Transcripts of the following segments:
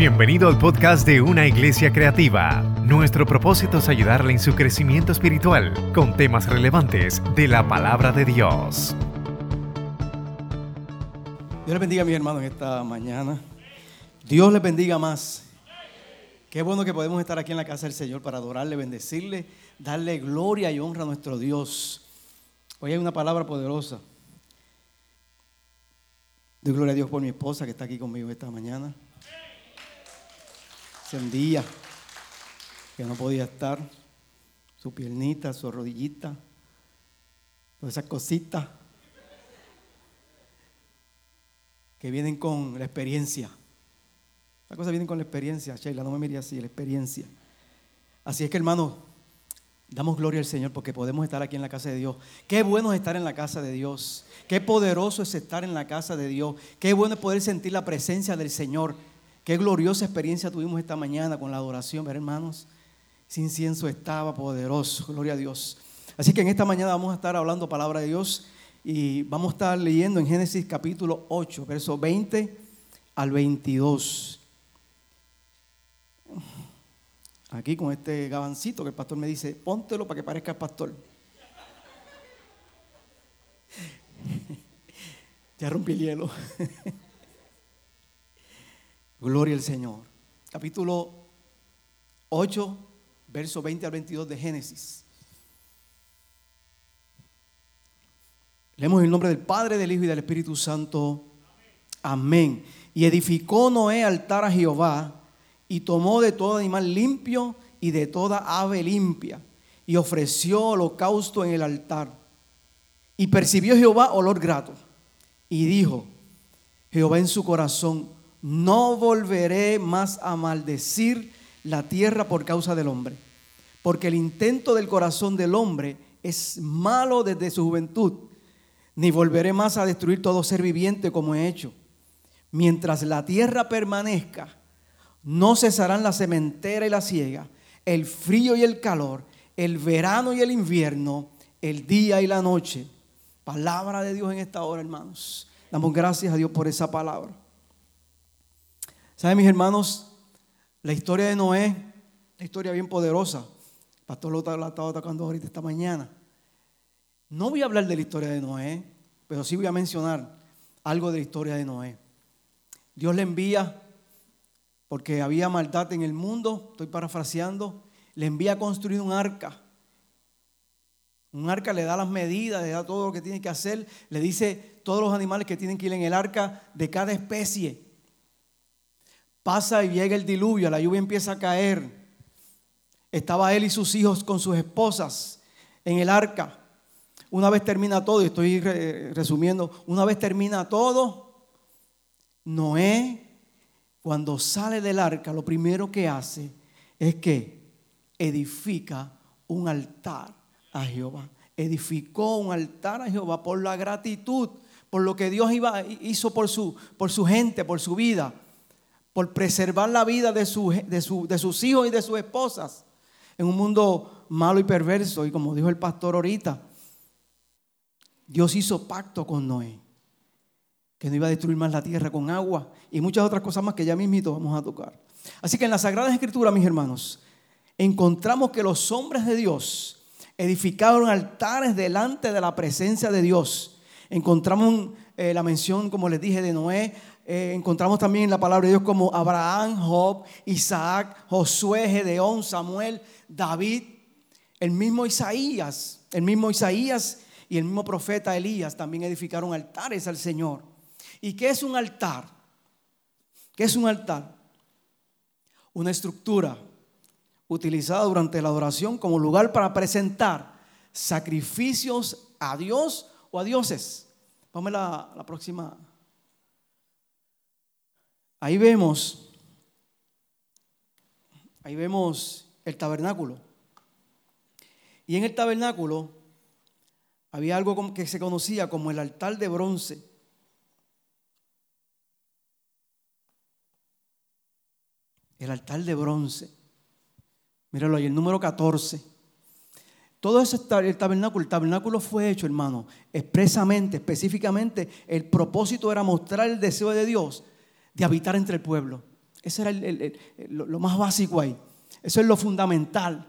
Bienvenido al podcast de Una Iglesia Creativa. Nuestro propósito es ayudarle en su crecimiento espiritual con temas relevantes de la palabra de Dios. Dios les bendiga a mis hermanos en esta mañana. Dios les bendiga más. Qué bueno que podemos estar aquí en la casa del Señor para adorarle, bendecirle, darle gloria y honra a nuestro Dios. Hoy hay una palabra poderosa. Doy gloria a Dios por mi esposa que está aquí conmigo esta mañana. Hace un día que no podía estar. Su piernita, su rodillita, todas esas cositas que vienen con la experiencia. Las cosas vienen con la experiencia, Sheila, no me mire así, la experiencia. Así es que hermano, damos gloria al Señor porque podemos estar aquí en la casa de Dios. Qué bueno es estar en la casa de Dios. Qué poderoso es estar en la casa de Dios. Qué bueno es poder sentir la presencia del Señor. Qué gloriosa experiencia tuvimos esta mañana con la adoración, hermanos. Ese incienso estaba poderoso, gloria a Dios. Así que en esta mañana vamos a estar hablando palabra de Dios y vamos a estar leyendo en Génesis capítulo 8, verso 20 al 22. Aquí con este gabancito que el pastor me dice, póntelo para que parezca el pastor. ya rompí el hielo. Gloria al Señor. Capítulo 8, verso 20 al 22 de Génesis. Leemos el nombre del Padre, del Hijo y del Espíritu Santo. Amén. Y edificó Noé altar a Jehová y tomó de todo animal limpio y de toda ave limpia y ofreció holocausto en el altar. Y percibió Jehová olor grato y dijo, Jehová en su corazón, no volveré más a maldecir la tierra por causa del hombre, porque el intento del corazón del hombre es malo desde su juventud, ni volveré más a destruir todo ser viviente como he hecho. Mientras la tierra permanezca, no cesarán la sementera y la siega, el frío y el calor, el verano y el invierno, el día y la noche. Palabra de Dios en esta hora, hermanos. Damos gracias a Dios por esa palabra. ¿Saben, mis hermanos? La historia de Noé, una historia bien poderosa. El pastor lo la estaba tocando ahorita esta mañana. No voy a hablar de la historia de Noé, pero sí voy a mencionar algo de la historia de Noé. Dios le envía, porque había maldad en el mundo, estoy parafraseando, le envía a construir un arca. Un arca le da las medidas, le da todo lo que tiene que hacer, le dice todos los animales que tienen que ir en el arca de cada especie. Pasa y llega el diluvio, la lluvia empieza a caer. Estaba él y sus hijos con sus esposas en el arca. Una vez termina todo, y estoy resumiendo, una vez termina todo, Noé, cuando sale del arca, lo primero que hace es que edifica un altar a Jehová. Edificó un altar a Jehová por la gratitud, por lo que Dios hizo por su gente, por su vida por preservar la vida de, sus hijos y de sus esposas en un mundo malo y perverso. Y como dijo el pastor ahorita, Dios hizo pacto con Noé, que no iba a destruir más la tierra con agua y muchas otras cosas más que ya mismito vamos a tocar. Así que en la Sagrada Escritura, mis hermanos, encontramos que los hombres de Dios edificaron altares delante de la presencia de Dios. Encontramos eh, la mención, como les dije, de Noé, eh, encontramos también en la palabra de Dios como Abraham, Job, Isaac, Josué, Gedeón, Samuel, David, el mismo Isaías, el mismo Isaías y el mismo profeta Elías también edificaron altares al Señor. ¿Y qué es un altar? ¿Qué es un altar? Una estructura utilizada durante la adoración como lugar para presentar sacrificios a Dios o a dioses. Ponme la, la próxima Ahí vemos, ahí vemos el tabernáculo. Y en el tabernáculo había algo que se conocía como el altar de bronce. El altar de bronce. Míralo ahí, el número 14. Todo eso, el tabernáculo, el tabernáculo fue hecho, hermano, expresamente, específicamente. El propósito era mostrar el deseo de Dios de habitar entre el pueblo. Ese era lo más básico ahí. Eso es lo fundamental.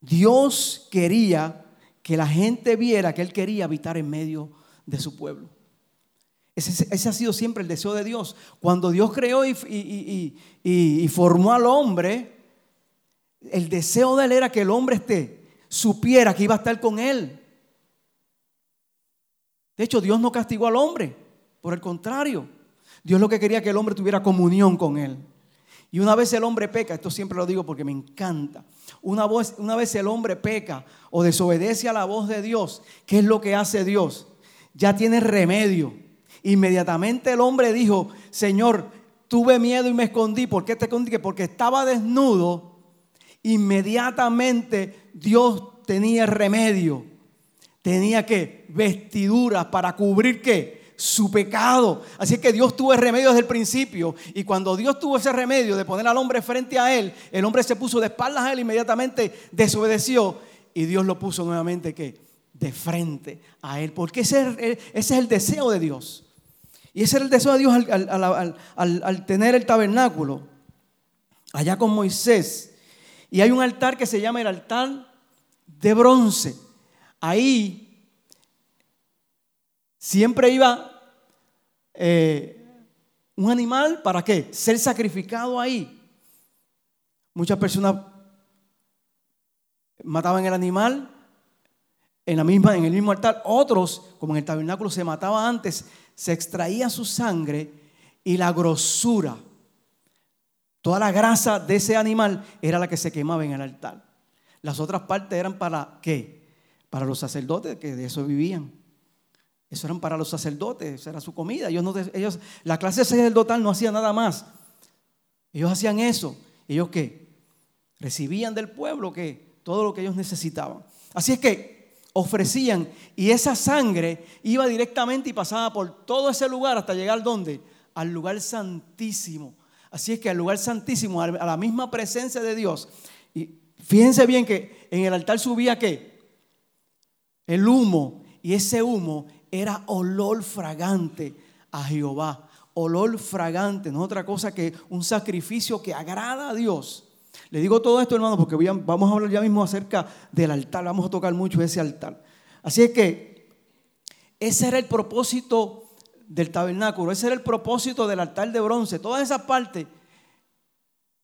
Dios quería que la gente viera que Él quería habitar en medio de su pueblo. Ese, ha sido siempre el deseo de Dios. Cuando Dios creó y, formó al hombre, el deseo de Él era que el hombre esté, supiera que iba a estar con Él. De hecho, Dios no castigó al hombre, por el contrario, Dios lo que quería que el hombre tuviera comunión con Él. Y una vez el hombre peca, esto siempre lo digo porque me encanta, una, una vez el hombre peca o desobedece a la voz de Dios, ¿qué es lo que hace Dios? Ya tiene remedio. Inmediatamente el hombre dijo, Señor, tuve miedo y me escondí. ¿Por qué te escondí? Porque estaba desnudo. Inmediatamente Dios tenía remedio. Tenía que vestiduras para cubrir qué? Su pecado. Así que Dios tuvo el remedio desde el principio. Y cuando Dios tuvo ese remedio de poner al hombre frente a él, el hombre se puso de espaldas a él, inmediatamente desobedeció. Y Dios lo puso nuevamente ¿qué? de frente a él. Porque ese, es el deseo de Dios. Y ese era el deseo de Dios al, tener el tabernáculo allá con Moisés. Y hay un altar que se llama el altar de bronce. Ahí siempre iba eh, un animal para qué? Ser sacrificado ahí. Muchas personas mataban el animal en, la misma, en el mismo altar. Otros, como en el tabernáculo se mataba antes, se extraía su sangre y la grosura, toda la grasa de ese animal era la que se quemaba en el altar. Las otras partes eran para qué? Para los sacerdotes que de eso vivían. Eso eran para los sacerdotes, era su comida. Ellos no, ellos, la clase sacerdotal no hacía nada más. Ellos hacían eso. ¿Ellos qué? Recibían del pueblo que todo lo que ellos necesitaban. Así es que ofrecían y esa sangre iba directamente y pasaba por todo ese lugar hasta llegar ¿dónde? Al lugar santísimo. Así es que al lugar santísimo, a la misma presencia de Dios. Y fíjense bien que en el altar subía qué? El humo. Y ese humo era olor fragante a Jehová. Olor fragante, no es otra cosa que un sacrificio que agrada a Dios. Le digo todo esto, hermano, porque vamos a hablar ya mismo acerca del altar. Vamos a tocar mucho ese altar. Así es que ese era el propósito del tabernáculo, ese era el propósito del altar de bronce. Todas esas partes,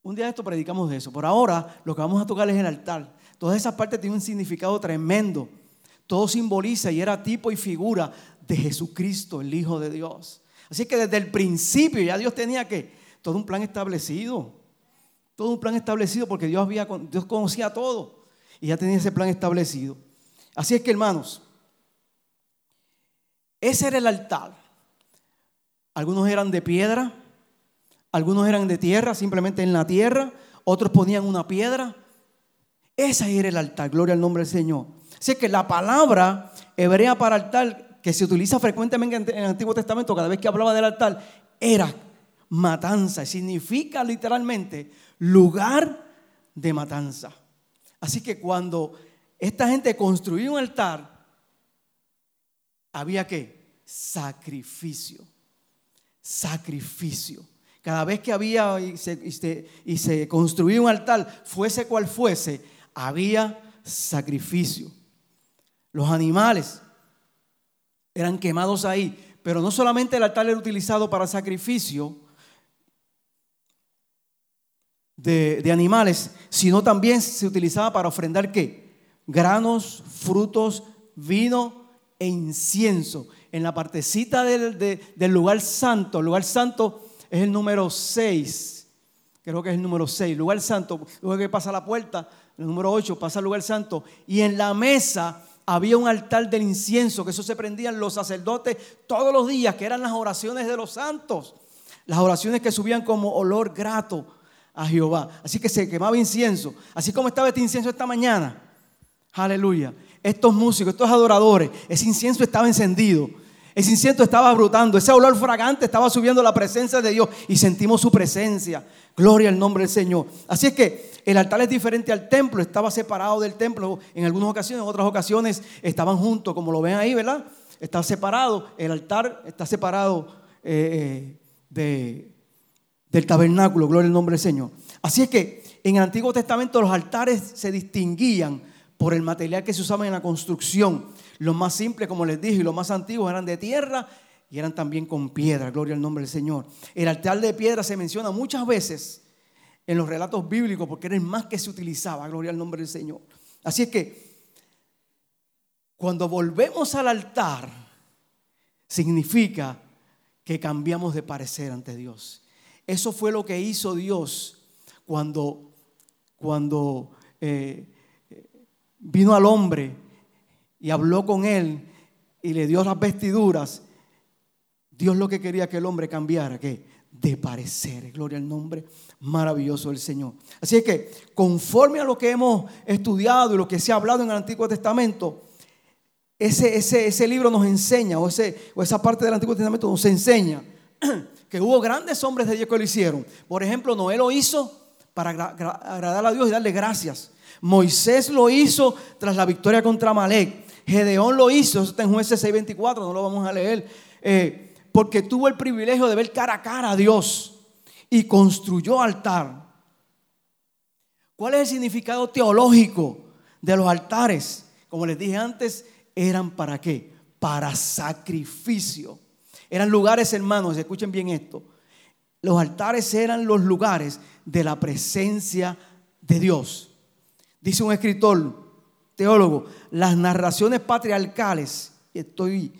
un día de esto predicamos de eso. Por ahora, lo que vamos a tocar es el altar. Todas esas partes tienen un significado tremendo. Todo simboliza y era tipo y figura de Jesucristo, el Hijo de Dios. Así que desde el principio ya Dios tenía que todo un plan establecido. Todo un plan establecido porque Dios, había, Dios conocía todo y ya tenía ese plan establecido. Así es que hermanos, ese era el altar. Algunos eran de piedra, algunos eran de tierra, simplemente en la tierra, otros ponían una piedra. Ese era el altar, gloria al nombre del Señor. Así que la palabra hebrea para altar, que se utiliza frecuentemente en el Antiguo Testamento, cada vez que hablaba del altar, era matanza. Significa literalmente lugar de matanza. Así que cuando esta gente construyó un altar, había que sacrificio. Sacrificio. Cada vez que había y se, y se construía un altar, fuese cual fuese, había sacrificio. Los animales eran quemados ahí, pero no solamente el altar era utilizado para sacrificio, de, animales, sino también se utilizaba para ofrendar qué? Granos, frutos, vino e incienso. En la partecita del, lugar santo, el lugar santo es el número 6, creo que es el número 6, lugar santo, luego que pasa la puerta, el número 8 pasa al lugar santo, y en la mesa había un altar del incienso, que eso se prendían los sacerdotes todos los días, que eran las oraciones de los santos, las oraciones que subían como olor grato a Jehová. Así que se quemaba incienso. Así como estaba este incienso esta mañana. Aleluya. Estos músicos, estos adoradores, ese incienso estaba encendido. Ese incienso estaba brotando. Ese olor fragante estaba subiendo la presencia de Dios. Y sentimos su presencia. Gloria al nombre del Señor. Así es que el altar es diferente al templo. Estaba separado del templo en algunas ocasiones. En otras ocasiones estaban juntos, como lo ven ahí, ¿verdad? Está separado. El altar está separado. Eh, eh, de, del tabernáculo, gloria al nombre del Señor. Así es que en el Antiguo Testamento los altares se distinguían por el material que se usaba en la construcción. Los más simples, como les dije, y los más antiguos eran de tierra y eran también con piedra, gloria al nombre del Señor. El altar de piedra se menciona muchas veces en los relatos bíblicos porque era el más que se utilizaba, gloria al nombre del Señor. Así es que cuando volvemos al altar, significa que cambiamos de parecer ante Dios. Eso fue lo que hizo Dios cuando, cuando eh, vino al hombre y habló con él y le dio las vestiduras. Dios lo que quería que el hombre cambiara, que de parecer, gloria al nombre maravilloso del Señor. Así es que conforme a lo que hemos estudiado y lo que se ha hablado en el Antiguo Testamento, ese, ese, ese libro nos enseña, o, ese, o esa parte del Antiguo Testamento nos enseña que hubo grandes hombres de Dios que lo hicieron. Por ejemplo, Noé lo hizo para agradar a Dios y darle gracias. Moisés lo hizo tras la victoria contra Malek. Gedeón lo hizo, eso está en jueces 6:24, no lo vamos a leer, eh, porque tuvo el privilegio de ver cara a cara a Dios y construyó altar. ¿Cuál es el significado teológico de los altares? Como les dije antes, eran para qué? Para sacrificio. Eran lugares, hermanos, escuchen bien esto. Los altares eran los lugares de la presencia de Dios. Dice un escritor, teólogo, las narraciones patriarcales, estoy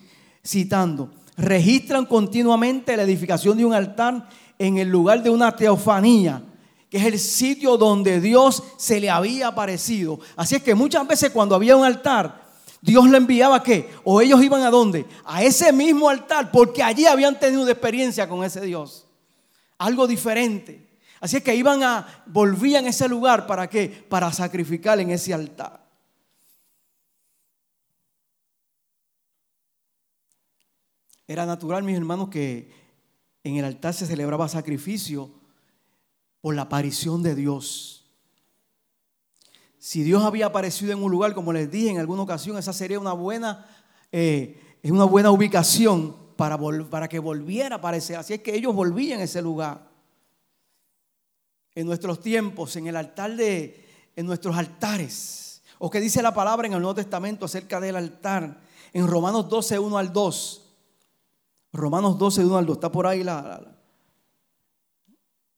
citando, registran continuamente la edificación de un altar en el lugar de una teofanía, que es el sitio donde Dios se le había aparecido. Así es que muchas veces cuando había un altar, Dios le enviaba qué? O ellos iban a dónde? A ese mismo altar, porque allí habían tenido experiencia con ese Dios. Algo diferente. Así es que iban a, volvían a ese lugar para qué? Para sacrificar en ese altar. Era natural, mis hermanos, que en el altar se celebraba sacrificio por la aparición de Dios. Si Dios había aparecido en un lugar, como les dije en alguna ocasión, esa sería una buena, eh, una buena ubicación para, para que volviera a aparecer. Así es que ellos volvían a ese lugar en nuestros tiempos, en el altar de, en nuestros altares. ¿O qué dice la palabra en el Nuevo Testamento acerca del altar? En Romanos 12, 1 al 2. Romanos 12, 1 al 2. Está por ahí la,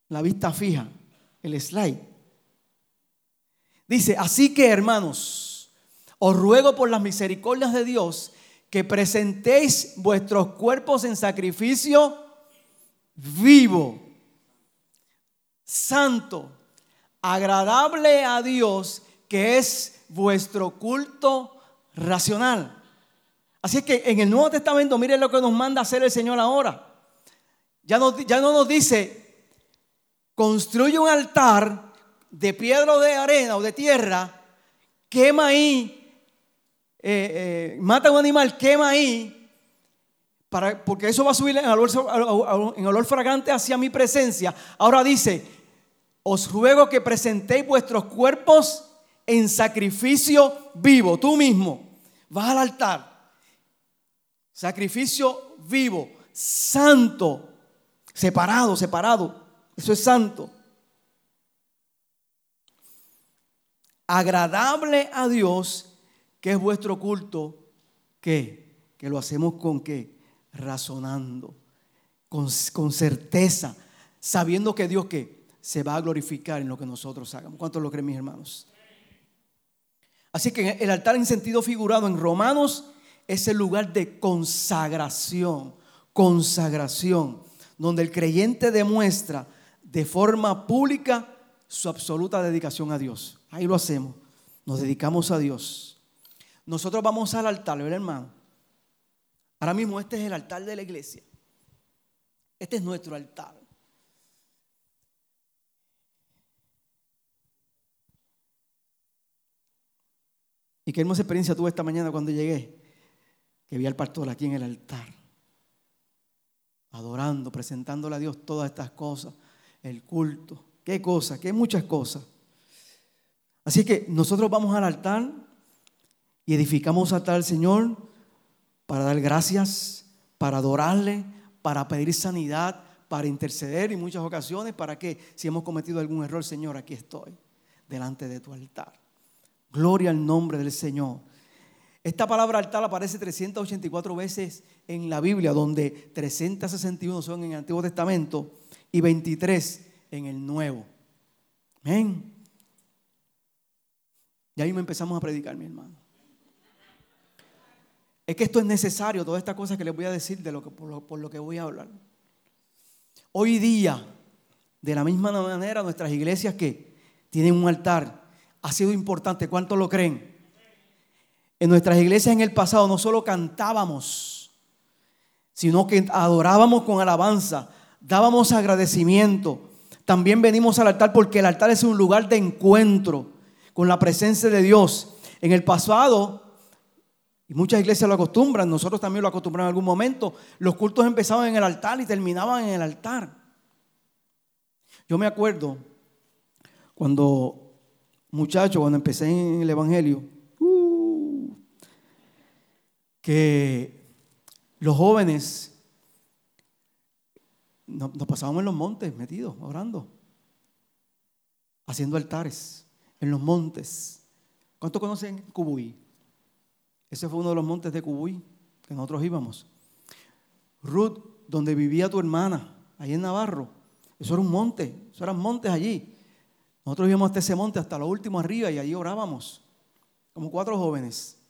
la vista fija, el slide. Dice, así que hermanos, os ruego por las misericordias de Dios que presentéis vuestros cuerpos en sacrificio vivo santo, agradable a Dios, que es vuestro culto racional. Así que en el Nuevo Testamento, miren lo que nos manda hacer el Señor ahora. Ya no, ya no nos dice, construye un altar de piedra o de arena o de tierra, quema ahí, eh, eh, mata un animal, quema ahí, para, porque eso va a subir en olor, en olor fragante hacia mi presencia. Ahora dice, os ruego que presentéis vuestros cuerpos en sacrificio vivo. Tú mismo vas al altar. Sacrificio vivo, santo, separado, separado. Eso es santo. Agradable a Dios, que es vuestro culto, que, que lo hacemos con qué? Razonando, con, con certeza, sabiendo que Dios que se va a glorificar en lo que nosotros hagamos. ¿Cuántos lo creen, mis hermanos? Así que el altar en sentido figurado en Romanos es el lugar de consagración, consagración, donde el creyente demuestra de forma pública su absoluta dedicación a Dios. Ahí lo hacemos, nos dedicamos a Dios. Nosotros vamos al altar, ¿verdad, hermano? Ahora mismo este es el altar de la iglesia. Este es nuestro altar. Y qué hermosa experiencia tuve esta mañana cuando llegué, que vi al pastor aquí en el altar, adorando, presentándole a Dios todas estas cosas, el culto, qué cosas, qué muchas cosas. Así que nosotros vamos al altar y edificamos altar al Señor para dar gracias, para adorarle, para pedir sanidad, para interceder en muchas ocasiones, para que si hemos cometido algún error, Señor, aquí estoy, delante de tu altar. Gloria al nombre del Señor. Esta palabra altar aparece 384 veces en la Biblia, donde 361 son en el Antiguo Testamento y 23 en el Nuevo. Amén. Y ahí me empezamos a predicar, mi hermano. Es que esto es necesario, todas estas cosas que les voy a decir de lo que, por, lo, que voy a hablar. Hoy día, de la misma manera, nuestras iglesias que tienen un altar, ha sido importante. ¿Cuántos lo creen? En nuestras iglesias en el pasado no solo cantábamos, sino que adorábamos con alabanza, dábamos agradecimiento. También venimos al altar porque el altar es un lugar de encuentro con la presencia de Dios. En el pasado, y muchas iglesias lo acostumbran, nosotros también lo acostumbramos en algún momento, los cultos empezaban en el altar y terminaban en el altar. Yo me acuerdo cuando, muchacho, cuando empecé en el Evangelio, que los jóvenes nos, pasábamos en los montes metidos, orando, haciendo altares en los montes. ¿Cuántos conocen Cubuy? Ese fue uno de los montes de Cubuy que nosotros íbamos. Ruth, donde vivía tu hermana, ahí en Navarro, eso era un monte, eso eran montes allí. Nosotros íbamos hasta ese monte, hasta lo último arriba, y allí orábamos, como cuatro jóvenes.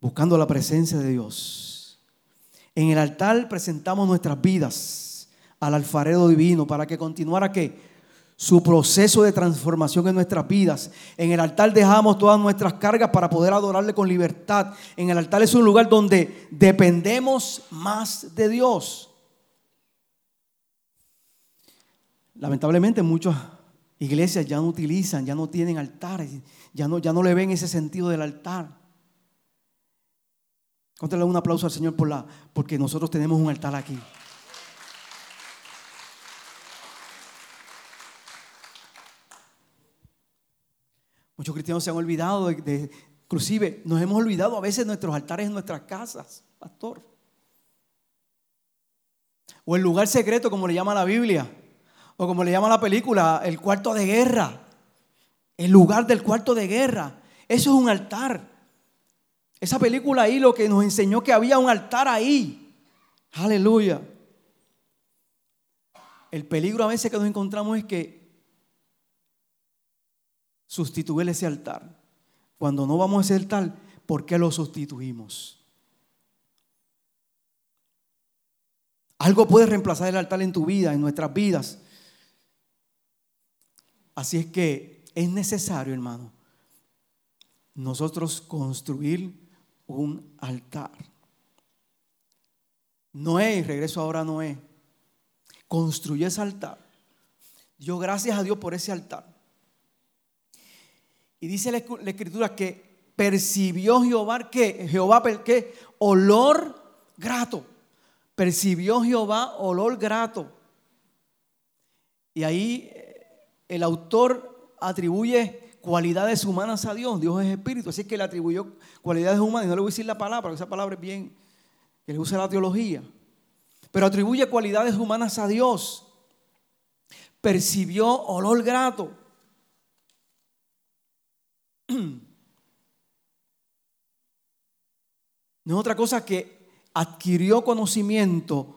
Buscando la presencia de Dios. En el altar presentamos nuestras vidas al alfarero divino para que continuara que su proceso de transformación en nuestras vidas. En el altar dejamos todas nuestras cargas para poder adorarle con libertad. En el altar es un lugar donde dependemos más de Dios. Lamentablemente muchas iglesias ya no utilizan, ya no tienen altares, ya no, ya no le ven ese sentido del altar. Contale un aplauso al Señor por la, porque nosotros tenemos un altar aquí. Muchos cristianos se han olvidado inclusive nos hemos olvidado a veces nuestros altares en nuestras casas, pastor. O el lugar secreto, como le llama la Biblia, o como le llama la película, el cuarto de guerra. El lugar del cuarto de guerra. Eso es un altar. Esa película ahí lo que nos enseñó que había un altar ahí. Aleluya. El peligro a veces que nos encontramos es que sustituir ese altar. Cuando no vamos a ese altar, ¿por qué lo sustituimos? Algo puede reemplazar el altar en tu vida, en nuestras vidas. Así es que es necesario, hermano, nosotros construir un altar. Noé, regreso ahora a Noé, construyó ese altar. Yo gracias a Dios por ese altar. Y dice la, escritura que percibió Jehová que Jehová que olor grato. Percibió Jehová olor grato. Y ahí eh, el autor atribuye cualidades humanas a Dios. Dios es espíritu, así que le atribuyó cualidades humanas. Y no le voy a decir la palabra, porque esa palabra es bien, que le usa la teología. Pero atribuye cualidades humanas a Dios. Percibió olor grato. No es otra cosa que adquirió conocimiento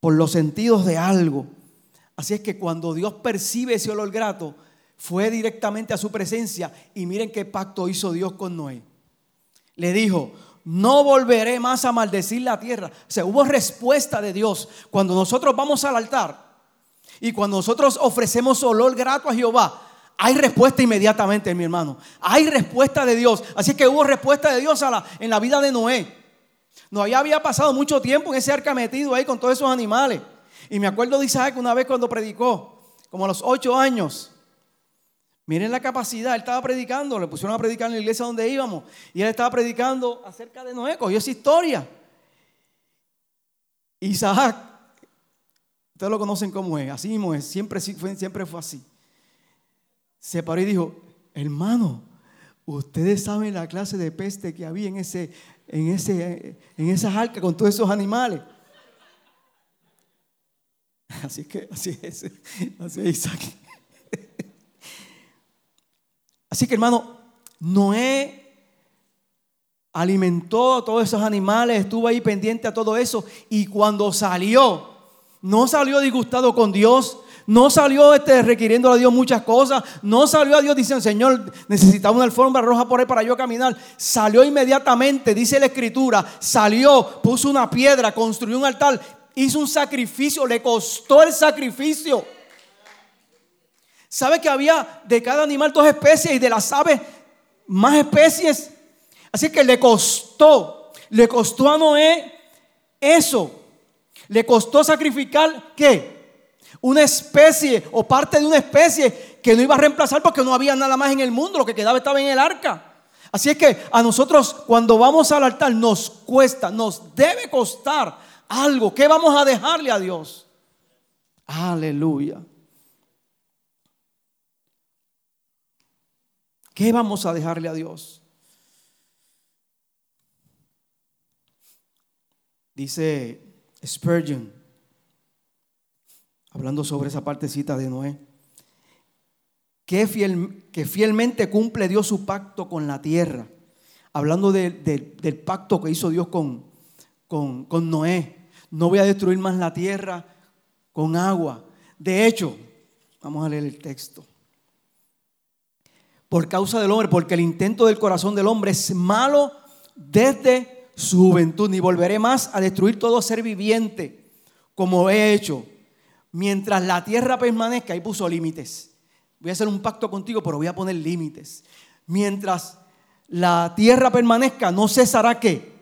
por los sentidos de algo. Así es que cuando Dios percibe ese olor grato, fue directamente a su presencia y miren qué pacto hizo Dios con Noé. Le dijo, no volveré más a maldecir la tierra. O hubo respuesta de Dios. Cuando nosotros vamos al altar y cuando nosotros ofrecemos olor grato a Jehová, hay respuesta inmediatamente, mi hermano. Hay respuesta de Dios. Así que hubo respuesta de Dios en la vida de Noé. No ya había pasado mucho tiempo en ese arca metido ahí con todos esos animales. Y me acuerdo de Isaac una vez cuando predicó, como a los ocho años. Miren la capacidad, él estaba predicando, le pusieron a predicar en la iglesia donde íbamos. Y él estaba predicando acerca de Noé, cogió esa historia. Isaac, ustedes lo conocen como es, así mismo es, siempre, siempre fue así se paró y dijo, hermano, Ustedes saben la clase de peste que había en, ese, en, ese, en esas arcas con todos esos animales. Así que así es, así es Isaac. Así que hermano, Noé alimentó a todos esos animales, estuvo ahí pendiente a todo eso y cuando salió, no salió disgustado con Dios, no salió este, requiriendo a Dios muchas cosas. No salió a Dios diciendo, Señor, necesitaba una alfombra roja por ahí para yo caminar. Salió inmediatamente, dice la escritura. Salió, puso una piedra, construyó un altar, hizo un sacrificio, le costó el sacrificio. ¿Sabe que había de cada animal dos especies y de las aves más especies? Así que le costó, le costó a Noé eso. Le costó sacrificar qué? Una especie o parte de una especie que no iba a reemplazar porque no había nada más en el mundo, lo que quedaba estaba en el arca. Así es que a nosotros cuando vamos al altar nos cuesta, nos debe costar algo. ¿Qué vamos a dejarle a Dios? Aleluya. ¿Qué vamos a dejarle a Dios? Dice Spurgeon, hablando sobre esa partecita de Noé, que, fiel, que fielmente cumple Dios su pacto con la tierra, hablando del pacto que hizo Dios con, con, con Noé. No voy a destruir más la tierra con agua. De hecho, vamos a leer el texto por causa del hombre, porque el intento del corazón del hombre es malo desde su juventud, ni volveré más a destruir todo ser viviente, como he hecho. Mientras la tierra permanezca, ahí puso límites. Voy a hacer un pacto contigo, pero voy a poner límites. Mientras la tierra permanezca, no cesará qué?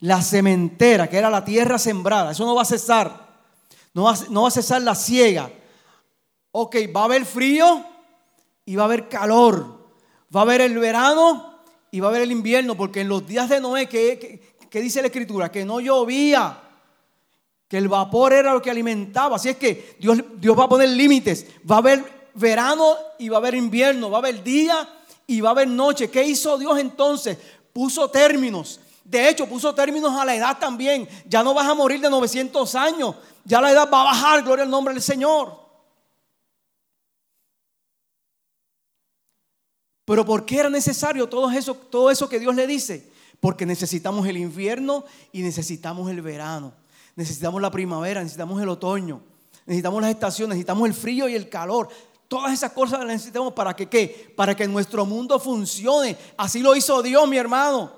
La cementera, que era la tierra sembrada, eso no va a cesar. No va, no va a cesar la ciega. Ok, va a haber frío, y va a haber calor. Va a haber el verano y va a haber el invierno, porque en los días de Noé, que, dice la escritura? Que no llovía, que el vapor era lo que alimentaba. Así es que Dios, Dios va a poner límites. Va a haber verano y va a haber invierno, va a haber día y va a haber noche. ¿Qué hizo Dios entonces? Puso términos. De hecho, puso términos a la edad también. Ya no vas a morir de 900 años. Ya la edad va a bajar, gloria al nombre del Señor. Pero ¿por qué era necesario todo eso, todo eso que Dios le dice? Porque necesitamos el invierno y necesitamos el verano. Necesitamos la primavera, necesitamos el otoño, necesitamos las estaciones, necesitamos el frío y el calor. Todas esas cosas las necesitamos para que qué? Para que nuestro mundo funcione. Así lo hizo Dios, mi hermano.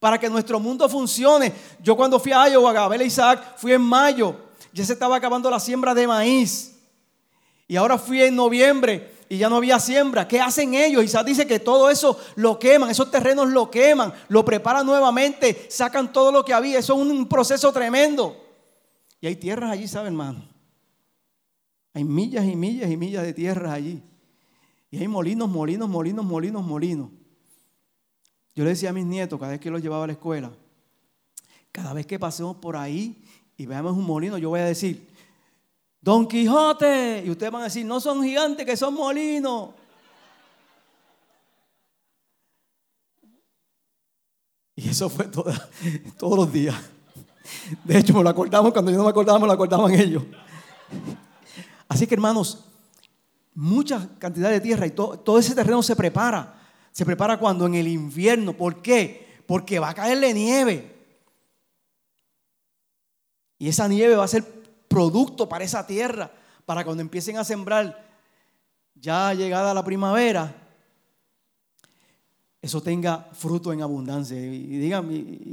Para que nuestro mundo funcione. Yo cuando fui a Iowa, a a Isaac, fui en mayo. Ya se estaba acabando la siembra de maíz. Y ahora fui en noviembre y ya no había siembra. ¿Qué hacen ellos? Isaac dice que todo eso lo queman, esos terrenos lo queman, lo preparan nuevamente, sacan todo lo que había. Eso es un proceso tremendo. Y hay tierras allí, ¿sabe, hermano? Hay millas y millas y millas de tierras allí. Y hay molinos, molinos, molinos, molinos, molinos. Yo le decía a mis nietos, cada vez que los llevaba a la escuela, cada vez que pasemos por ahí y veamos un molino, yo voy a decir, Don Quijote. Y ustedes van a decir, no son gigantes, que son molinos. Y eso fue todos los días. De hecho, me lo acordamos cuando yo no me acordaba, me lo acordaban ellos. Así que hermanos, mucha cantidad de tierra y todo ese terreno se prepara. Se prepara cuando en el invierno. ¿Por qué? Porque va a caerle nieve. Y esa nieve va a ser producto para esa tierra, para cuando empiecen a sembrar, ya llegada la primavera, eso tenga fruto en abundancia. Y digan,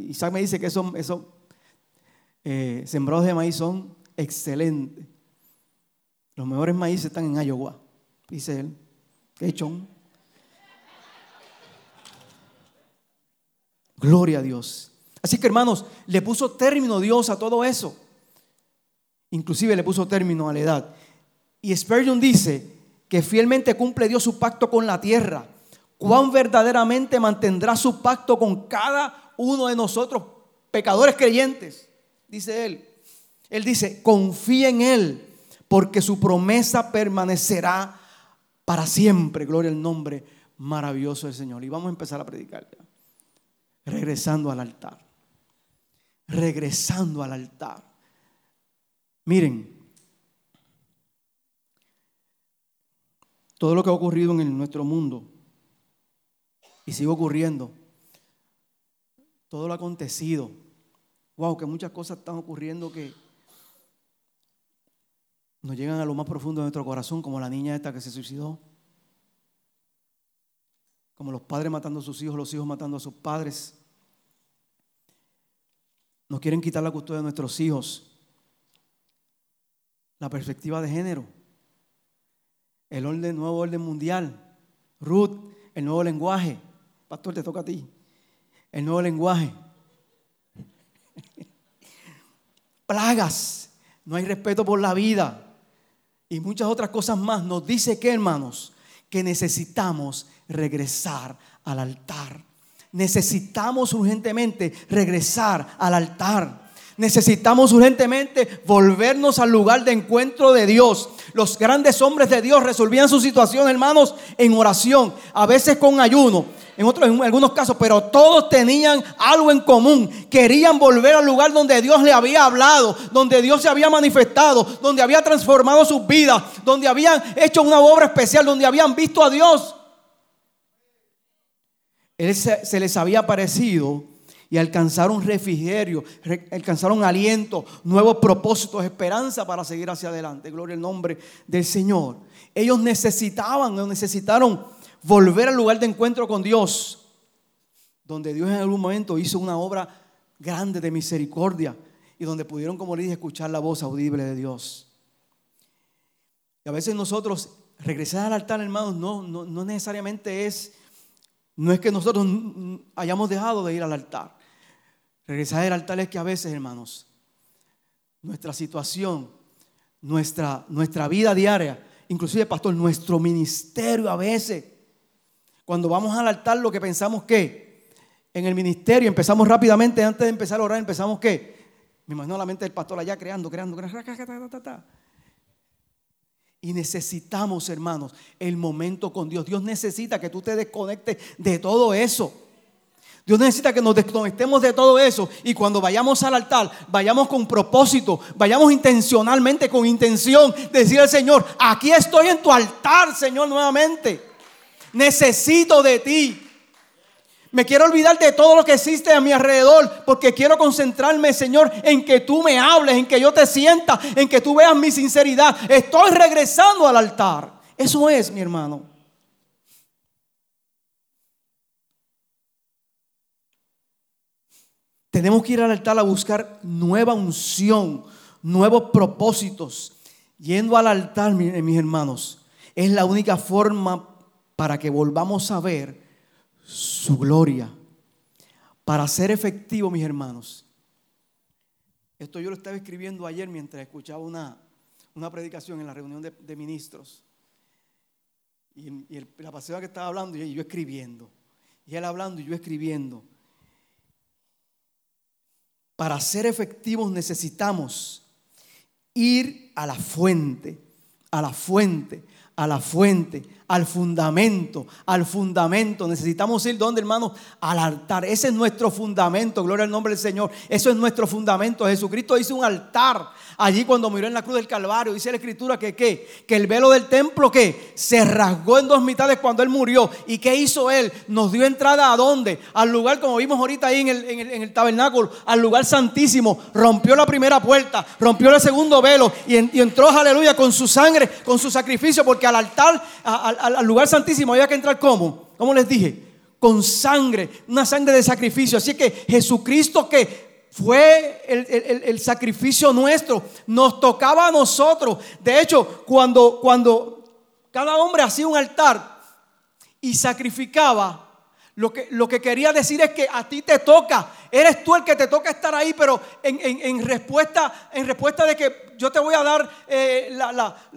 Isaac me dice que esos, eh, sembrados de maíz son excelentes. Los mejores maíces están en Iowa, dice él. Qué Gloria a Dios. Así que hermanos, le puso término Dios a todo eso. Inclusive le puso término a la edad. Y Spurgeon dice que fielmente cumple Dios su pacto con la tierra. Cuán verdaderamente mantendrá su pacto con cada uno de nosotros, pecadores creyentes, dice él. Él dice, confía en Él, porque su promesa permanecerá para siempre, gloria al nombre maravilloso del Señor. Y vamos a empezar a predicar. Regresando al altar. Regresando al altar. Miren, todo lo que ha ocurrido en nuestro mundo y sigue ocurriendo, todo lo acontecido, wow, que muchas cosas están ocurriendo que nos llegan a lo más profundo de nuestro corazón, como la niña esta que se suicidó, como los padres matando a sus hijos, los hijos matando a sus padres. Nos quieren quitar la custodia de nuestros hijos, la perspectiva de género, el orden, nuevo orden mundial, Ruth, el nuevo lenguaje. Pastor, te toca a ti. El nuevo lenguaje. Plagas. No hay respeto por la vida y muchas otras cosas más, nos dice que, hermanos, que necesitamos regresar al altar. Necesitamos urgentemente regresar al altar. Necesitamos urgentemente volvernos al lugar de encuentro de Dios. Los grandes hombres de Dios resolvían su situación, hermanos, en oración, a veces con ayuno, en, otros, en algunos casos, pero todos tenían algo en común. Querían volver al lugar donde Dios le había hablado, donde Dios se había manifestado, donde había transformado sus vidas, donde habían hecho una obra especial, donde habían visto a Dios. Él se, se les había aparecido y alcanzaron refrigerio, alcanzaron aliento, nuevos propósitos, esperanza para seguir hacia adelante. Gloria al nombre del Señor. Ellos necesitaban, necesitaron volver al lugar de encuentro con Dios, donde Dios en algún momento hizo una obra grande de misericordia y donde pudieron, como le dije, escuchar la voz audible de Dios. Y a veces nosotros regresar al altar, hermanos, no, no, no necesariamente es, no es que nosotros hayamos dejado de ir al altar. Regresar al altar es que a veces, hermanos, nuestra situación, nuestra, nuestra vida diaria, inclusive, pastor, nuestro ministerio a veces, cuando vamos al altar, lo que pensamos que en el ministerio empezamos rápidamente, antes de empezar a orar, empezamos que, me imagino la mente del pastor allá creando, creando, creando. Y necesitamos, hermanos, el momento con Dios. Dios necesita que tú te desconectes de todo eso. Dios necesita que nos desconectemos de todo eso y cuando vayamos al altar, vayamos con propósito, vayamos intencionalmente, con intención, de decir al Señor, aquí estoy en tu altar, Señor, nuevamente necesito de ti. Me quiero olvidar de todo lo que existe a mi alrededor porque quiero concentrarme, Señor, en que tú me hables, en que yo te sienta, en que tú veas mi sinceridad. Estoy regresando al altar. Eso es, mi hermano. Tenemos que ir al altar a buscar nueva unción, nuevos propósitos. Yendo al altar, mis hermanos, es la única forma para que volvamos a ver su gloria. Para ser efectivo, mis hermanos. Esto yo lo estaba escribiendo ayer mientras escuchaba una, una predicación en la reunión de, ministros. Y, la pastora que estaba hablando y yo escribiendo. Y él hablando y yo escribiendo. Para ser efectivos necesitamos ir a la fuente, a la fuente, a la fuente, al fundamento, al fundamento. Necesitamos ir donde, hermanos, al altar. Ese es nuestro fundamento, gloria al nombre del Señor. Eso es nuestro fundamento. Jesucristo hizo un altar allí cuando murió en la cruz del Calvario. Dice la Escritura que ¿qué? que el velo del templo que se rasgó en dos mitades cuando él murió. ¿Y qué hizo él? Nos dio entrada a dónde? Al lugar, como vimos ahorita ahí en el, en el, tabernáculo, al lugar santísimo. Rompió la primera puerta, rompió el segundo velo y, entró, aleluya, con su sangre, con su sacrificio, porque al altar, al, lugar santísimo había que entrar como, como les dije, con sangre, una sangre de sacrificio. Así que Jesucristo que fue el, sacrificio nuestro. Nos tocaba a nosotros. De hecho, cuando, cuando cada hombre hacía un altar y sacrificaba, lo que, lo que, quería decir es que a ti te toca, eres tú el que te toca estar ahí, pero en, respuesta, en respuesta de que yo te voy a dar eh,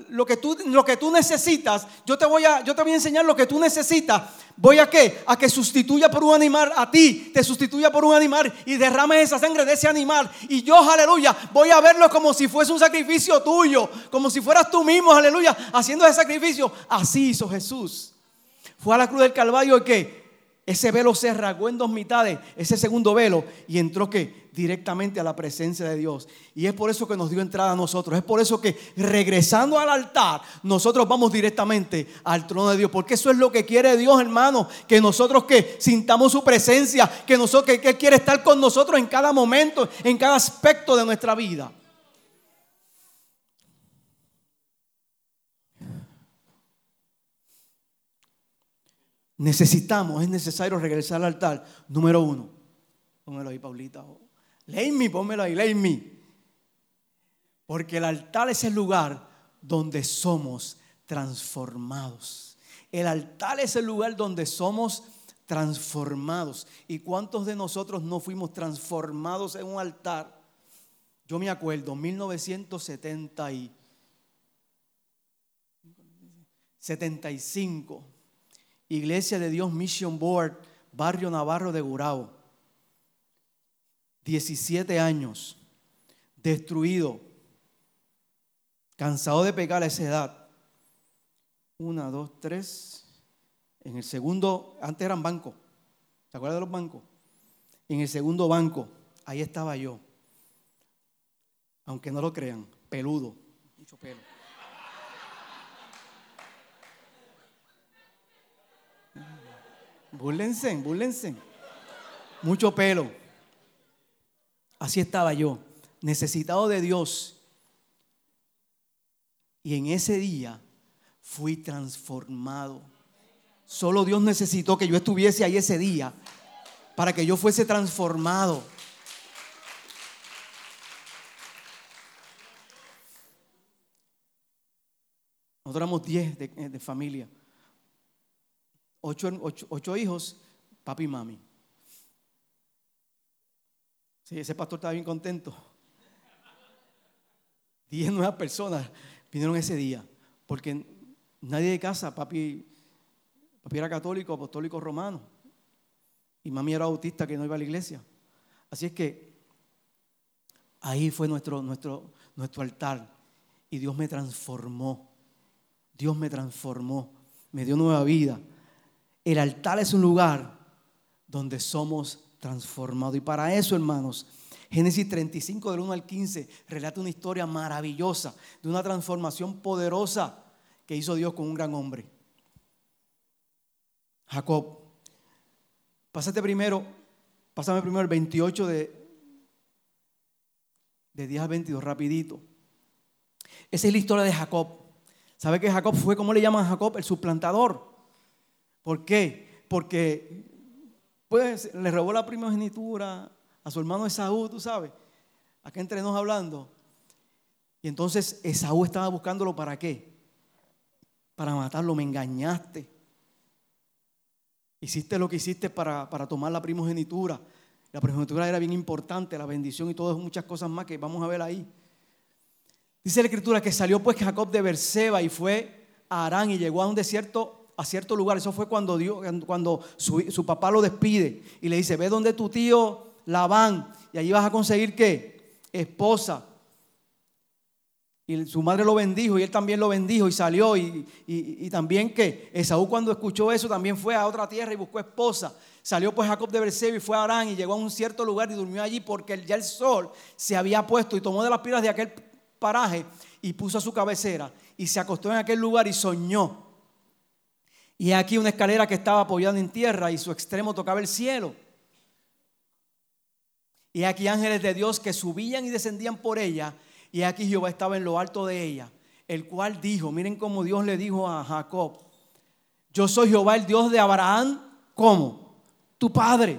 lo, que tú, lo que tú necesitas, yo te, voy a, yo te voy a enseñar lo que tú necesitas. ¿Voy a qué? A que sustituya por un animal a ti, te sustituya por un animal y derrames esa sangre de ese animal. Y yo, aleluya, voy a verlo como si fuese un sacrificio tuyo, como si fueras tú mismo, aleluya, haciendo ese sacrificio. Así hizo Jesús. Fue a la cruz del Calvario y que ese velo se rasgó en dos mitades, ese segundo velo, y entró que directamente a la presencia de Dios. Y es por eso que nos dio entrada a nosotros. Es por eso que regresando al altar, nosotros vamos directamente al trono de Dios. Porque eso es lo que quiere Dios, hermano. Que nosotros que sintamos su presencia, que nosotros que, que quiere estar con nosotros en cada momento, en cada aspecto de nuestra vida. Necesitamos, es necesario regresar al altar. Número uno. Pónmelo ahí, Paulita. Me, pónmelo ahí, me. Porque el altar es el lugar donde somos transformados. El altar es el lugar donde somos transformados. ¿Y cuántos de nosotros no fuimos transformados en un altar? Yo me acuerdo, 1970 y 75 Iglesia de Dios Mission Board, Barrio Navarro de Gurao. 17 años, destruido, cansado de pecar a esa edad. Una, dos, tres. En el segundo, antes eran bancos. ¿Se acuerdan de los bancos? En el segundo banco, ahí estaba yo. Aunque no lo crean, peludo, mucho pelo. Búrlense, búrlense. Mucho pelo. Así estaba yo, necesitado de Dios. Y en ese día fui transformado. Solo Dios necesitó que yo estuviese ahí ese día para que yo fuese transformado. Nosotros éramos 10 de, de familia ocho, hijos, papi y mami. Sí, ese pastor estaba bien contento. Diez nuevas personas vinieron ese día, porque nadie de casa, papi, papi era católico, apostólico romano, y mami era autista que no iba a la iglesia. Así es que ahí fue nuestro, nuestro, nuestro altar, y Dios me transformó. Dios me transformó, me dio nueva vida. El altar es un lugar donde somos transformados. Y para eso, hermanos, Génesis 35 del 1 al 15 relata una historia maravillosa de una transformación poderosa que hizo Dios con un gran hombre. Jacob. Pásate primero, pásame primero el 28 de, de 10 a 22, rapidito. Esa es la historia de Jacob. ¿Sabe que Jacob fue, cómo le llaman a Jacob? El suplantador. ¿Por qué? Porque pues le robó la primogenitura a su hermano Esaú, tú sabes. Acá entre nos hablando. Y entonces Esaú estaba buscándolo para qué? Para matarlo, me engañaste. Hiciste lo que hiciste para, para tomar la primogenitura. La primogenitura era bien importante, la bendición y todas muchas cosas más que vamos a ver ahí. Dice la escritura que salió pues Jacob de Berseba y fue a Arán y llegó a un desierto a cierto lugar. Eso fue cuando, Dios, cuando su, papá lo despide y le dice, ve donde tu tío Labán y allí vas a conseguir qué? Esposa. Y su madre lo bendijo y él también lo bendijo y salió. Y, y, también que Esaú cuando escuchó eso también fue a otra tierra y buscó esposa. Salió pues Jacob de Berseba y fue a Arán y llegó a un cierto lugar y durmió allí porque ya el sol se había puesto y tomó de las piedras de aquel paraje y puso a su cabecera y se acostó en aquel lugar y soñó y aquí una escalera que estaba apoyada en tierra y su extremo tocaba el cielo. Y aquí ángeles de Dios que subían y descendían por ella. Y aquí Jehová estaba en lo alto de ella, el cual dijo, miren cómo Dios le dijo a Jacob, yo soy Jehová el Dios de Abraham, ¿cómo? Tu padre,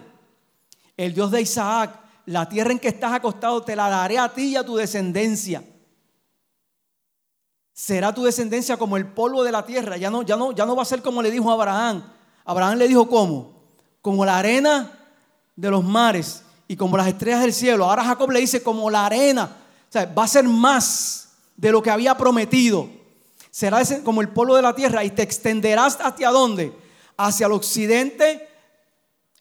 el Dios de Isaac, la tierra en que estás acostado te la daré a ti y a tu descendencia será tu descendencia como el polvo de la tierra. Ya no, ya no, ya no va a ser como le dijo a Abraham. Abraham le dijo cómo? Como la arena de los mares y como las estrellas del cielo. Ahora Jacob le dice como la arena. O sea, va a ser más de lo que había prometido. Será como el polvo de la tierra y te extenderás hacia dónde? Hacia el occidente,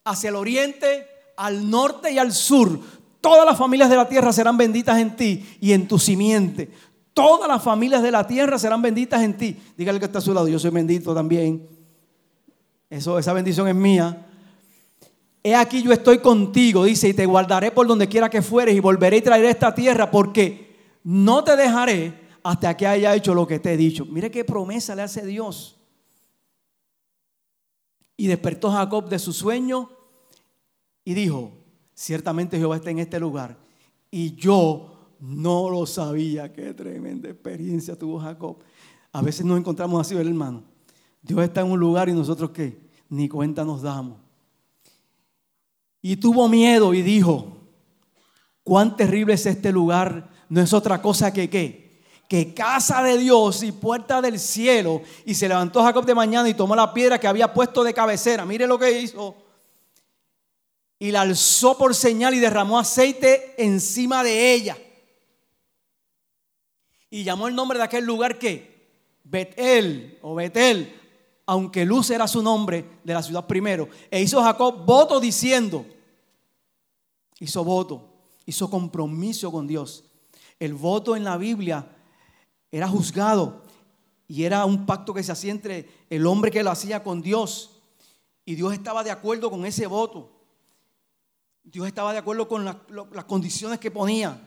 hacia el oriente, al norte y al sur. Todas las familias de la tierra serán benditas en ti y en tu simiente. Todas las familias de la tierra serán benditas en ti. Dígale que está a su lado, yo soy bendito también. Eso, esa bendición es mía. He aquí yo estoy contigo, dice, y te guardaré por donde quiera que fueres y volveré y traeré esta tierra porque no te dejaré hasta que haya hecho lo que te he dicho. Mire qué promesa le hace Dios. Y despertó Jacob de su sueño y dijo, ciertamente Jehová está en este lugar. Y yo no lo sabía. Qué tremenda experiencia tuvo Jacob. A veces nos encontramos así, hermano. Dios está en un lugar y nosotros qué? Ni cuenta nos damos. Y tuvo miedo y dijo, cuán terrible es este lugar. No es otra cosa que qué? que casa de Dios y puerta del cielo. Y se levantó Jacob de mañana y tomó la piedra que había puesto de cabecera. Mire lo que hizo. Y la alzó por señal y derramó aceite encima de ella. Y llamó el nombre de aquel lugar que Betel o Betel, aunque Luz era su nombre de la ciudad primero. E hizo Jacob voto diciendo, hizo voto, hizo compromiso con Dios. El voto en la Biblia era juzgado y era un pacto que se hacía entre el hombre que lo hacía con Dios. Y Dios estaba de acuerdo con ese voto. Dios estaba de acuerdo con las condiciones que ponía.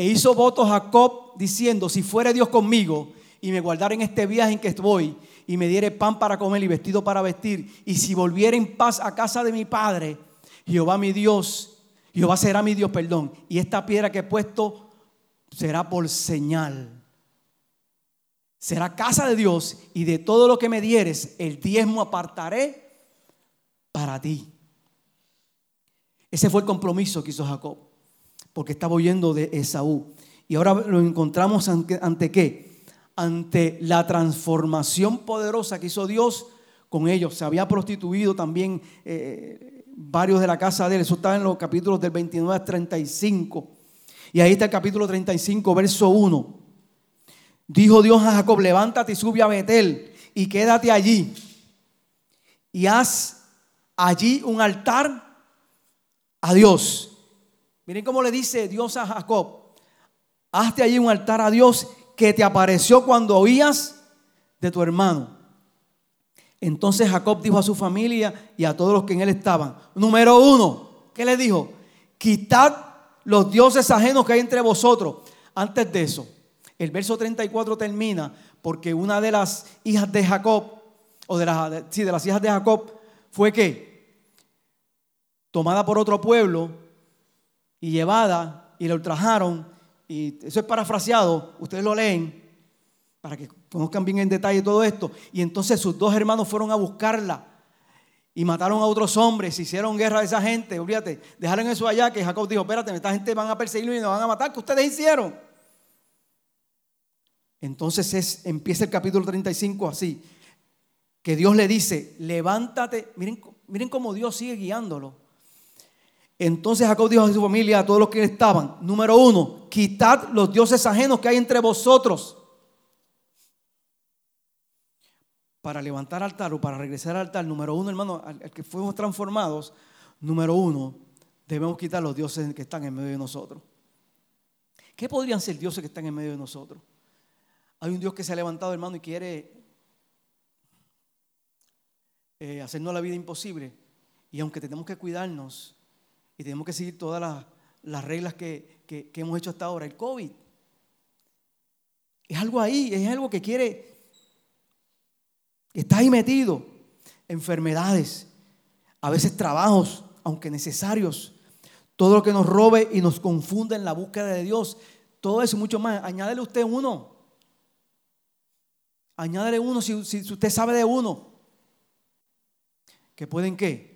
E hizo voto Jacob diciendo, si fuere Dios conmigo y me guardara en este viaje en que estoy y me diere pan para comer y vestido para vestir, y si volviera en paz a casa de mi padre, Jehová mi Dios, Jehová será mi Dios, perdón, y esta piedra que he puesto será por señal. Será casa de Dios y de todo lo que me dieres, el diezmo apartaré para ti. Ese fue el compromiso que hizo Jacob, porque estaba huyendo de Esaú. Y ahora lo encontramos ante, qué? Ante la transformación poderosa que hizo Dios con ellos. Se había prostituido también eh, varios de la casa de él. Eso está en los capítulos del 29 al 35. Y ahí está el capítulo 35, verso 1. Dijo Dios a Jacob, levántate y sube a Betel y quédate allí. Y haz allí un altar a Dios. Miren cómo le dice Dios a Jacob. Hazte allí un altar a Dios que te apareció cuando oías de tu hermano. Entonces Jacob dijo a su familia y a todos los que en él estaban. Número uno, ¿qué le dijo? Quitad los dioses ajenos que hay entre vosotros. Antes de eso, el verso 34 termina porque una de las hijas de Jacob, o de las, de las hijas de Jacob, fue que tomada por otro pueblo y llevada y la ultrajaron. Y eso es parafraseado, ustedes lo leen para que conozcan bien en detalle todo esto. Y entonces sus dos hermanos fueron a buscarla y mataron a otros hombres, hicieron guerra a esa gente, olvídate, dejaron eso allá que Jacob dijo, espérate, esta gente van a perseguirlo y nos van a matar, ¿qué ustedes hicieron? Entonces es, empieza el capítulo 35 así, que Dios le dice, levántate, miren, miren cómo Dios sigue guiándolo. Entonces Jacob dijo a su familia, a todos los que estaban, número uno, quitad los dioses ajenos que hay entre vosotros para levantar altar o para regresar al altar, número uno, hermano, al, que fuimos transformados, número uno, debemos quitar los dioses que están en medio de nosotros. ¿Qué podrían ser dioses que están en medio de nosotros? Hay un Dios que se ha levantado, hermano, y quiere eh, hacernos la vida imposible. Y aunque tenemos que cuidarnos y tenemos que seguir todas las, reglas que, que hemos hecho hasta ahora, el COVID es algo ahí, es algo que quiere Está ahí metido. Enfermedades, a veces trabajos, aunque necesarios. Todo lo que nos robe y nos confunde en la búsqueda de Dios. Todo eso y mucho más. Añádele usted uno. Añádele uno si, usted sabe de uno. Que pueden qué?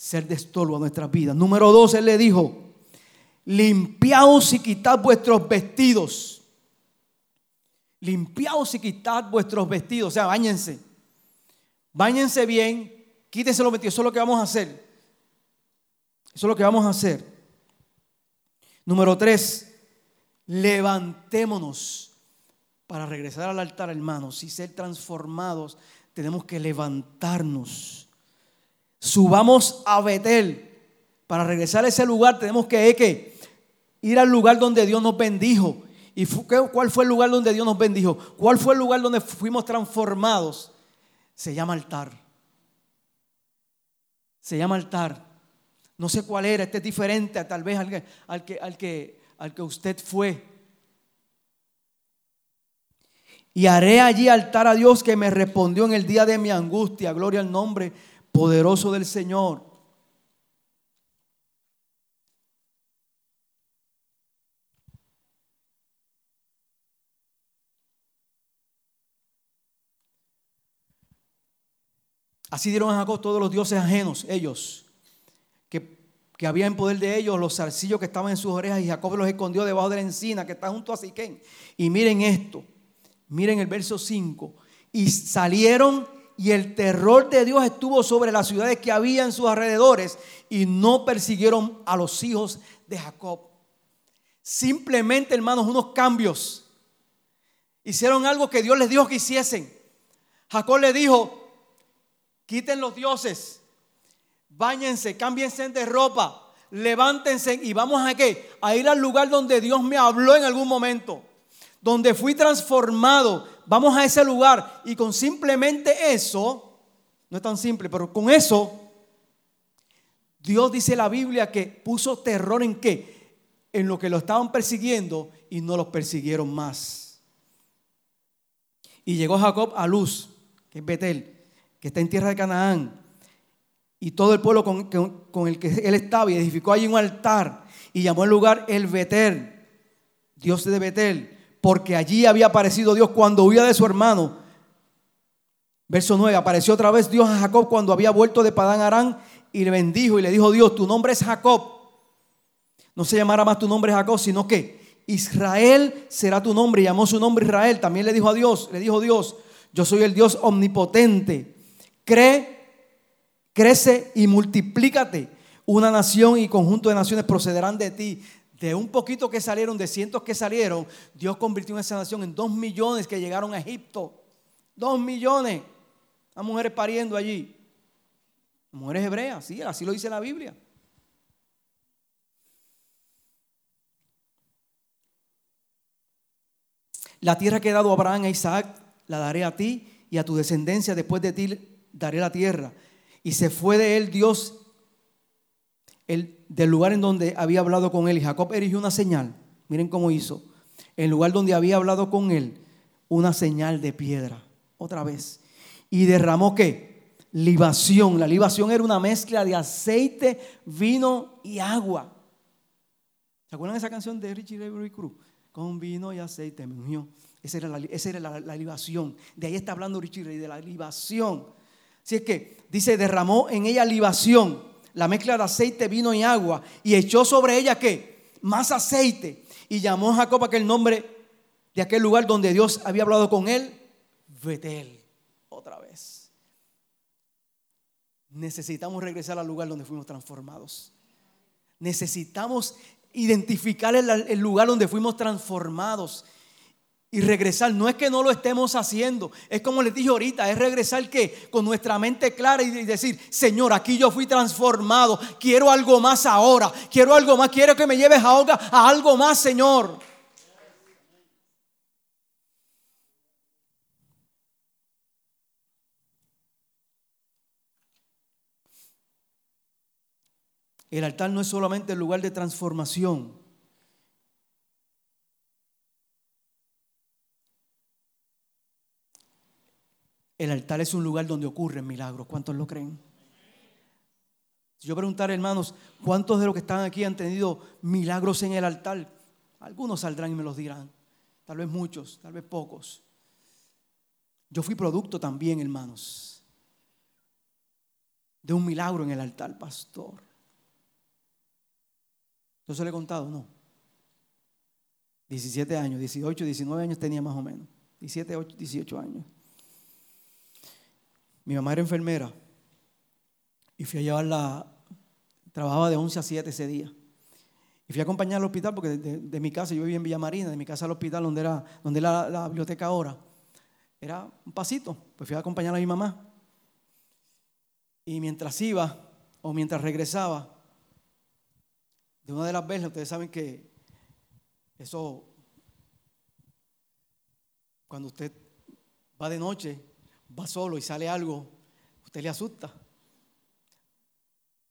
Ser de estorbo a nuestras vidas. Número dos, él le dijo, limpiaos y quitad vuestros vestidos limpiaos y quitad vuestros vestidos, o sea, bañense. Báñense bien, quítense los vestidos, eso es lo que vamos a hacer. Eso es lo que vamos a hacer. Número tres, levantémonos para regresar al altar, hermanos, y ser transformados. Tenemos que levantarnos. Subamos a Betel. Para regresar a ese lugar tenemos que, que ir al lugar donde Dios nos bendijo ¿Y cuál fue el lugar donde Dios nos bendijo? ¿Cuál fue el lugar donde fuimos transformados? se llama altar. Se llama altar. No sé cuál era, este es diferente tal vez al que, al que, al que, al que usted fue. Y haré allí altar a Dios que me respondió en el día de mi angustia. Gloria al nombre poderoso del Señor. Así dieron a Jacob todos los dioses ajenos, ellos, que, que había en poder de ellos, los zarcillos que estaban en sus orejas, y Jacob los escondió debajo de la encina que está junto a Siquén. Y miren esto, miren el verso 5. Y salieron y el terror de Dios estuvo sobre las ciudades que había en sus alrededores y no persiguieron a los hijos de Jacob. Simplemente, hermanos, unos cambios. Hicieron algo que Dios les dijo que hiciesen. Jacob le dijo, quiten los dioses, Báñense, cámbiense de ropa, levántense y vamos a qué? A ir al lugar donde Dios me habló en algún momento, donde fui transformado. Vamos a ese lugar y con simplemente eso, no es tan simple, pero con eso, Dios dice la Biblia que puso terror en qué? En lo que lo estaban persiguiendo y no los persiguieron más. Y llegó Jacob a Luz, que es Betel que está en tierra de Canaán, y todo el pueblo con, el que él estaba, y edificó allí un altar, y llamó el lugar el Betel, Dios de Betel, porque allí había aparecido Dios cuando huía de su hermano. Verso 9, apareció otra vez Dios a Jacob cuando había vuelto de Padán Arán y le bendijo y le dijo Dios, tu nombre es Jacob. No se llamará más tu nombre Jacob, sino que Israel será tu nombre. Y llamó su nombre Israel. También le dijo a Dios, le dijo Dios, yo soy el Dios omnipotente cree, crece y multiplícate. Una nación y conjunto de naciones procederán de ti. De un poquito que salieron, de cientos que salieron, Dios convirtió esa nación en dos millones que llegaron a Egipto. Dos millones. A mujeres pariendo allí. Mujeres hebreas, sí, así lo dice la Biblia. La tierra que he dado a Abraham e Isaac la daré a ti y a tu descendencia después de ti daré la tierra. Y se fue de él Dios el, del lugar en donde había hablado con él. Y Jacob erigió una señal. Miren cómo hizo. El lugar donde había hablado con él, una señal de piedra. Otra vez. Y derramó qué? Libación. La libación era una mezcla de aceite, vino y agua. ¿Se acuerdan de esa canción de Richie Ray Cruz? Con vino y aceite me ungió. Esa era, la, esa era la, libación. De ahí está hablando Richie Ray, de la libación. Si es que dice, derramó en ella libación, la mezcla de aceite, vino y agua, y echó sobre ella qué? Más aceite. Y llamó a Jacob aquel nombre de aquel lugar donde Dios había hablado con él, Betel. Otra vez. Necesitamos regresar al lugar donde fuimos transformados. Necesitamos identificar el lugar donde fuimos transformados y regresar. No es que no lo estemos haciendo, es como les dije ahorita, es regresar que con nuestra mente clara y decir, Señor, aquí yo fui transformado, quiero algo más ahora, quiero algo más, quiero que me lleves a, a algo más, Señor. El altar no es solamente el lugar de transformación, El altar es un lugar donde ocurren milagros. ¿Cuántos lo creen? Si yo preguntar, hermanos, ¿cuántos de los que están aquí han tenido milagros en el altar? Algunos saldrán y me los dirán. Tal vez muchos, tal vez pocos. Yo fui producto también, hermanos, de un milagro en el altar, pastor. ¿Yo se lo he contado? No. 17 años, 18, 19 años tenía más o menos. 17, 18 años. Mi mamá era enfermera y fui a llevarla, trabajaba de 11 a 7 ese día. Y fui a acompañarla al hospital porque de, mi casa, yo vivía en Villa Marina, de mi casa al hospital donde era, donde la, biblioteca ahora, era un pasito. Pues fui a acompañar a mi mamá. Y mientras iba o mientras regresaba, de una de las veces, ustedes saben que eso, cuando usted va de noche, va solo y sale algo, usted le asusta.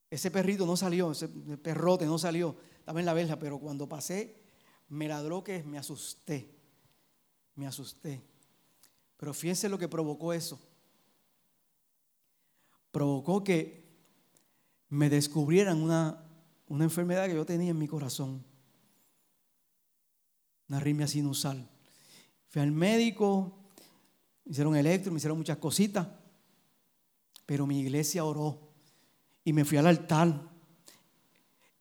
Ese perrito no salió, ese perrote no salió, estaba en la verja, pero cuando pasé, me ladró que me asusté, me asusté. Pero fíjense lo que provocó eso. Provocó que me descubrieran una, una enfermedad que yo tenía en mi corazón, una arritmia sinusal. Fui al médico, me hicieron electro, me hicieron muchas cositas, pero mi iglesia oró y me fui al altar.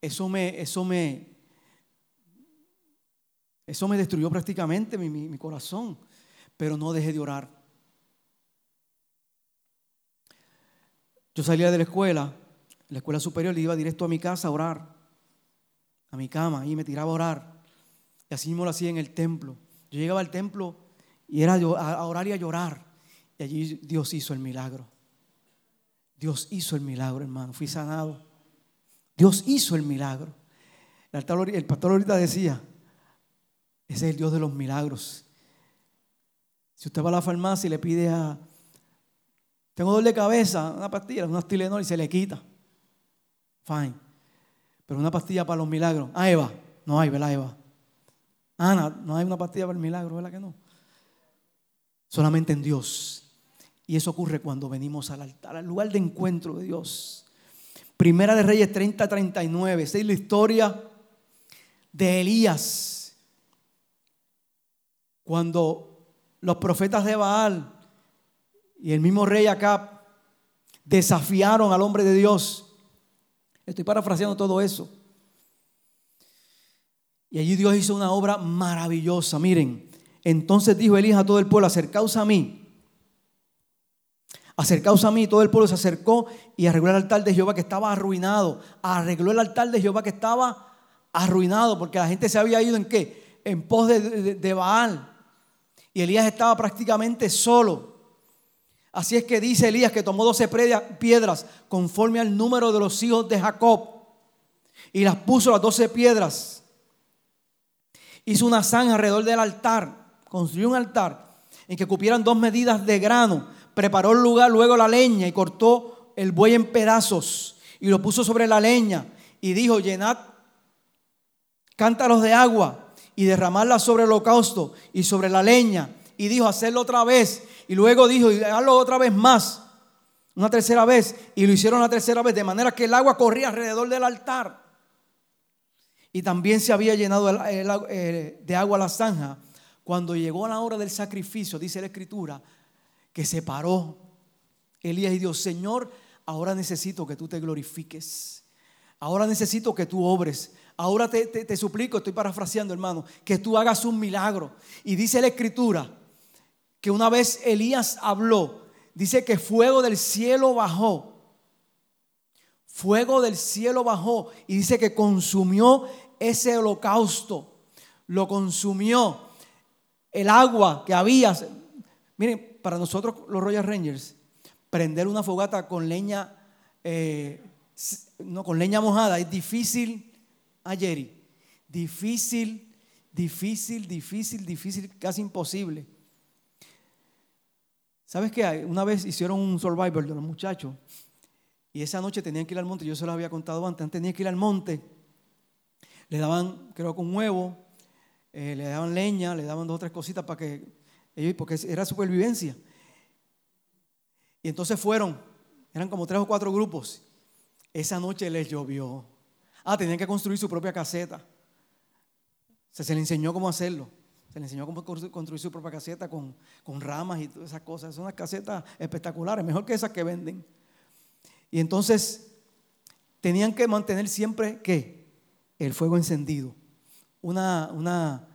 Eso me, eso me, eso me destruyó prácticamente mi, mi corazón, pero no dejé de orar. Yo salía de la escuela, la escuela superior, y iba directo a mi casa a orar, a mi cama, y me tiraba a orar. Y así mismo lo hacía en el templo. Yo llegaba al templo y era a orar y a llorar. Y allí Dios hizo el milagro. Dios hizo el milagro, hermano. Fui sanado. Dios hizo el milagro. El pastor ahorita decía, ese es el Dios de los milagros. Si usted va a la farmacia y le pide a, tengo dolor de cabeza, una pastilla, una Tylenol y se le quita. Fine. Pero una pastilla para los milagros. Ah, Eva. No hay, ¿verdad, Eva? Ana, no hay una pastilla para el milagro, ¿verdad que no? Solamente en Dios. Y eso ocurre cuando venimos al altar, al lugar de encuentro de Dios. Primera de Reyes 30, 39. Esta es la historia de Elías. Cuando los profetas de Baal y el mismo rey Acab desafiaron al hombre de Dios. Estoy parafraseando todo eso. Y allí Dios hizo una obra maravillosa. Miren, entonces dijo Elías a todo el pueblo, acercaos a mí. Acercaos a mí. Todo el pueblo se acercó y arregló el altar de Jehová que estaba arruinado. Arregló el altar de Jehová que estaba arruinado porque la gente se había ido en qué? En pos de, de Baal. Y Elías estaba prácticamente solo. Así es que dice Elías que tomó doce piedras conforme al número de los hijos de Jacob y las puso las doce piedras. Hizo una zanja alrededor del altar, construyó un altar en que cupieran dos medidas de grano, preparó el lugar, luego la leña y cortó el buey en pedazos y lo puso sobre la leña y dijo, llenad cántaros de agua y derramarla sobre el holocausto y sobre la leña. Y dijo, hacerlo otra vez y luego dijo, y hazlo otra vez más, una tercera vez, y lo hicieron la tercera vez, de manera que el agua corría alrededor del altar. Y también se había llenado de agua la zanja. Cuando llegó la hora del sacrificio, dice la escritura, que se paró Elías y Dios, Señor, ahora necesito que tú te glorifiques. Ahora necesito que tú obres. Ahora te, te, suplico, estoy parafraseando hermano, que tú hagas un milagro. Y dice la escritura que una vez Elías habló, dice que fuego del cielo bajó. Fuego del cielo bajó y dice que consumió ese holocausto. Lo consumió. El agua que había. Miren, para nosotros los Royal Rangers, prender una fogata con leña, eh, no, con leña mojada es difícil ayer. Difícil, difícil, difícil, difícil, casi imposible. ¿Sabes qué? Una vez hicieron un survivor de los muchachos y esa noche tenían que ir al monte. Yo se lo había contado antes. Tenían que ir al monte. Le daban, creo que un huevo, eh, le daban leña, le daban dos o tres cositas para que ellos, porque era supervivencia. Y entonces fueron, eran como tres o cuatro grupos. Esa noche les llovió. Ah, tenían que construir su propia caseta. Se, se les enseñó cómo hacerlo. Se le enseñó cómo construir su propia caseta con, ramas y todas esas cosas. Son unas casetas espectaculares, mejor que esas que venden. Y entonces tenían que mantener siempre ¿qué? el fuego encendido. Una, una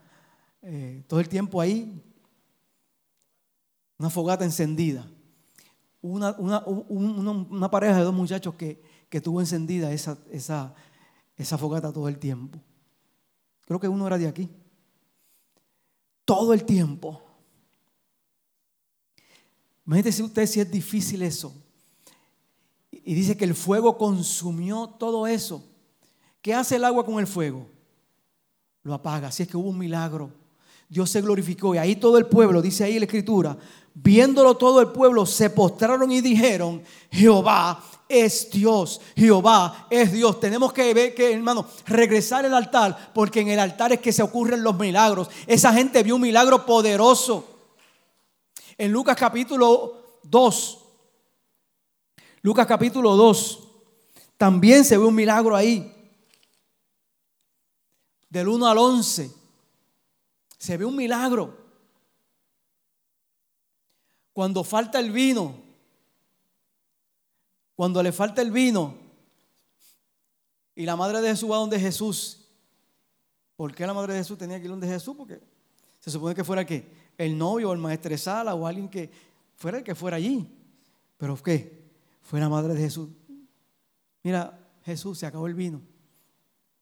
eh, todo el tiempo ahí, una fogata encendida. Una, una, pareja de dos muchachos que, que tuvo encendida esa, esa, esa fogata todo el tiempo. Creo que uno era de aquí todo el tiempo. Imagínese usted si es difícil eso. Y dice que el fuego consumió todo eso. ¿Qué hace el agua con el fuego? Lo apaga. Así es que hubo un milagro. Dios se glorificó. Y ahí todo el pueblo, dice ahí la escritura, Viéndolo todo el pueblo, se postraron y dijeron, Jehová es Dios, Jehová es Dios. Tenemos que ver que, hermano, regresar al altar, porque en el altar es que se ocurren los milagros. Esa gente vio un milagro poderoso. En Lucas capítulo 2, Lucas capítulo 2, también se ve un milagro ahí. Del 1 al 11, se ve un milagro. Cuando falta el vino, cuando le falta el vino y la madre de Jesús va donde Jesús. ¿Por qué la madre de Jesús tenía que ir donde Jesús? Porque se supone que fuera que el novio o el maestresala o alguien que fuera el que fuera allí. Pero ¿qué? Fue la madre de Jesús. Mira, Jesús, se acabó el vino.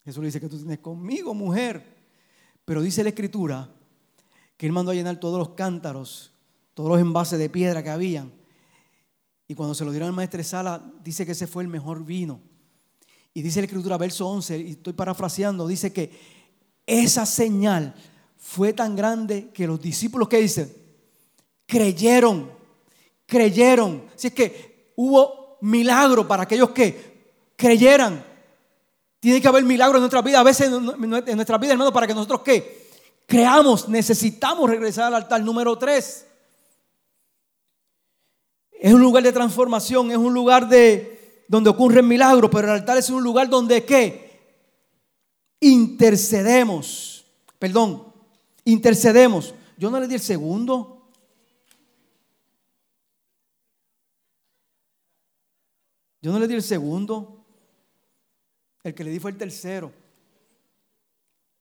Jesús le dice que tú tienes conmigo, mujer. Pero dice la escritura que él mandó a llenar todos los cántaros, todos los envases de piedra que habían y cuando se lo dieron al maestro Sala, dice que ese fue el mejor vino. Y dice la escritura, verso 11, y estoy parafraseando, dice que esa señal fue tan grande que los discípulos, ¿qué dicen? Creyeron, creyeron. Así es que hubo milagro para aquellos que creyeran. Tiene que haber milagro en nuestra vida, a veces en nuestra vida, hermano, para que nosotros ¿qué? Creamos, necesitamos regresar al altar número 3. Es un lugar de transformación, es un lugar de donde ocurren milagros, pero el altar es un lugar donde qué? Intercedemos. Perdón, intercedemos. Yo no le di el segundo. Yo no le di el segundo. El que le di fue el tercero.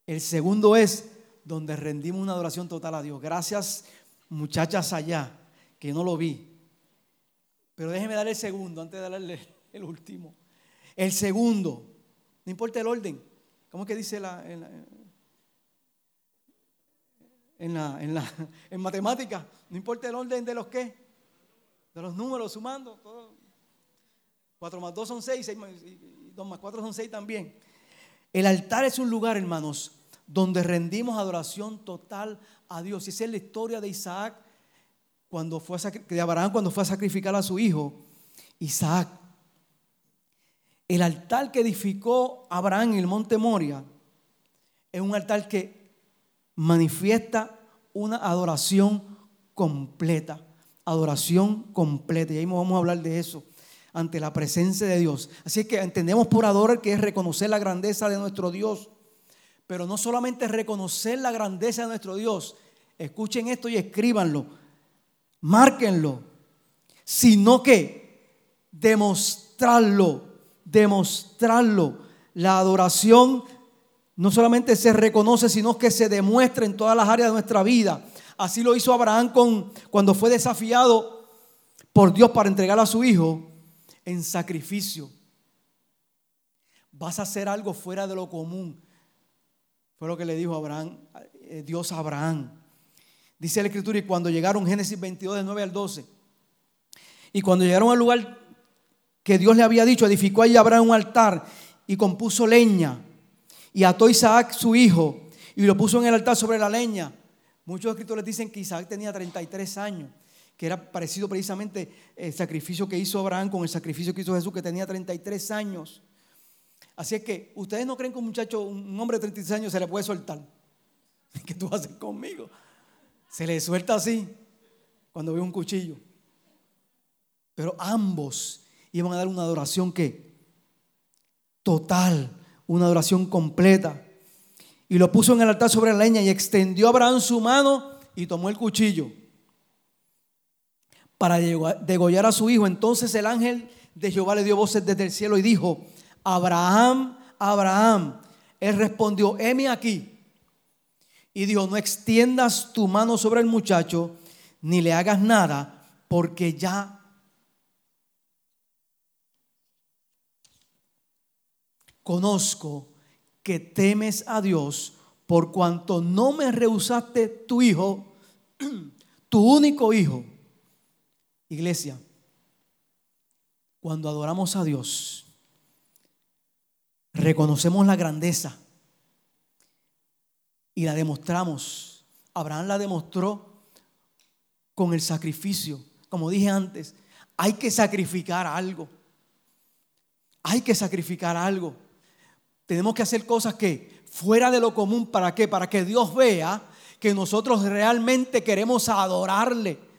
El segundo es donde rendimos una adoración total a Dios. Gracias, muchachas allá, que no lo vi. Pero déjeme darle el segundo antes de darle el último. El segundo, no importa el orden. ¿Cómo que dice la, en, la, en, la, en, matemática? No importa el orden de los qué. De los números sumando. Todo. 4 más 2 son 6, 6 2 más 4 son 6 también. El altar es un lugar, hermanos, donde rendimos adoración total a Dios. Y esa es la historia de Isaac cuando fue a, de Abraham cuando fue a sacrificar a su hijo, Isaac. El altar que edificó Abraham en el monte Moria es un altar que manifiesta una adoración completa. Adoración completa. Y ahí vamos a hablar de eso ante la presencia de Dios. Así que entendemos por adorar que es reconocer la grandeza de nuestro Dios. Pero no solamente reconocer la grandeza de nuestro Dios. Escuchen esto y escríbanlo márquenlo, sino que demostrarlo, demostrarlo. La adoración no solamente se reconoce, sino que se demuestra en todas las áreas de nuestra vida. Así lo hizo Abraham con, cuando fue desafiado por Dios para entregar a su hijo en sacrificio. Vas a hacer algo fuera de lo común. Fue lo que le dijo Abraham, eh, Dios a Abraham. Dice la escritura, y cuando llegaron, Génesis 22, del 9 al 12, y cuando llegaron al lugar que Dios le había dicho, edificó allí Abraham un altar y compuso leña, y ató Isaac su hijo, y lo puso en el altar sobre la leña. Muchos escritores dicen que Isaac tenía 33 años, que era parecido precisamente el sacrificio que hizo Abraham con el sacrificio que hizo Jesús, que tenía 33 años. Así es que, ¿ustedes no creen que un muchacho, un hombre de 33 años se le puede soltar? ¿Qué tú haces conmigo? Se le suelta así cuando ve un cuchillo. Pero ambos iban a dar una adoración que total, una adoración completa. Y lo puso en el altar sobre la leña y extendió Abraham su mano y tomó el cuchillo para degollar a su hijo. Entonces el ángel de Jehová le dio voces desde el cielo y dijo, Abraham, Abraham. Él respondió, heme aquí. Y dijo, no extiendas tu mano sobre el muchacho, ni le hagas nada, porque ya conozco que temes a Dios por cuanto no me rehusaste tu hijo, tu único hijo. Iglesia, cuando adoramos a Dios, reconocemos la grandeza y la demostramos. Abraham la demostró con el sacrificio. Como dije antes, hay que sacrificar algo. Hay que sacrificar algo. Tenemos que hacer cosas que fuera de lo común, ¿para qué? Para que Dios vea que nosotros realmente queremos adorarle.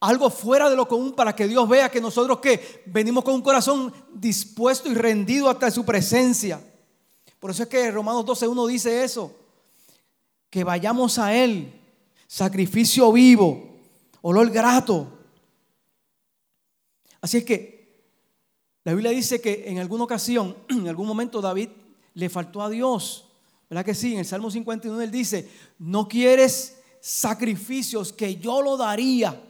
Algo fuera de lo común para que Dios vea que nosotros que venimos con un corazón dispuesto y rendido hasta su presencia. Por eso es que Romanos 12.1 dice eso. Que vayamos a Él, sacrificio vivo, olor grato. Así es que la Biblia dice que en alguna ocasión, en algún momento David le faltó a Dios. ¿Verdad que sí? En el Salmo 51 él dice, no quieres sacrificios que yo lo daría,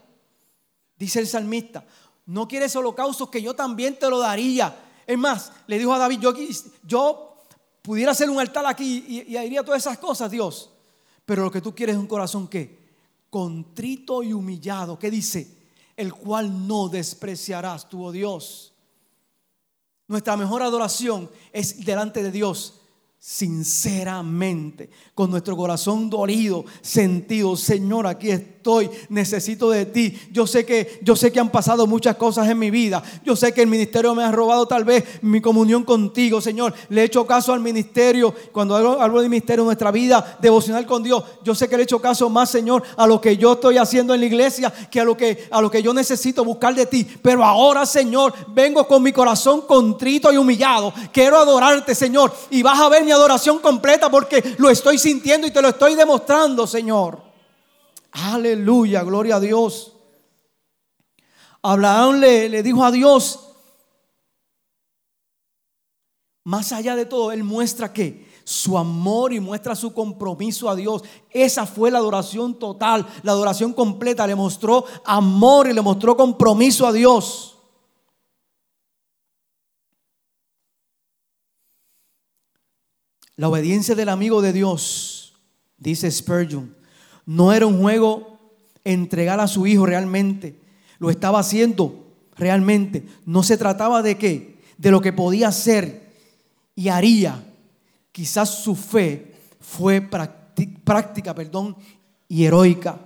dice el salmista. No quieres holocaustos que yo también te lo daría. Es más, le dijo a David, yo, yo pudiera hacer un altar aquí y, haría todas esas cosas, Dios. Pero lo que tú quieres es un corazón que contrito y humillado. ¿Qué dice? El cual no despreciarás tu oh Dios. Nuestra mejor adoración es delante de Dios sinceramente, con nuestro corazón dolido, sentido, Señor, aquí estoy, necesito de ti. Yo sé que yo sé que han pasado muchas cosas en mi vida. Yo sé que el ministerio me ha robado tal vez mi comunión contigo, Señor. Le he hecho caso al ministerio. Cuando hablo, de ministerio, nuestra vida devocional con Dios, yo sé que le he hecho caso más, Señor, a lo que yo estoy haciendo en la iglesia que a lo que a lo que yo necesito buscar de ti. Pero ahora, Señor, vengo con mi corazón contrito y humillado. Quiero adorarte, Señor, y vas a ver adoración completa porque lo estoy sintiendo y te lo estoy demostrando, Señor. Aleluya, gloria a Dios. Abraham le, le dijo a Dios, más allá de todo, él muestra que su amor y muestra su compromiso a Dios. Esa fue la adoración total, la adoración completa. Le mostró amor y le mostró compromiso a Dios. La obediencia del amigo de Dios, dice Spurgeon, no era un juego entregar a su hijo realmente. Lo estaba haciendo realmente. No se trataba de qué? De lo que podía hacer y haría. Quizás su fe fue práctica, perdón, y heroica.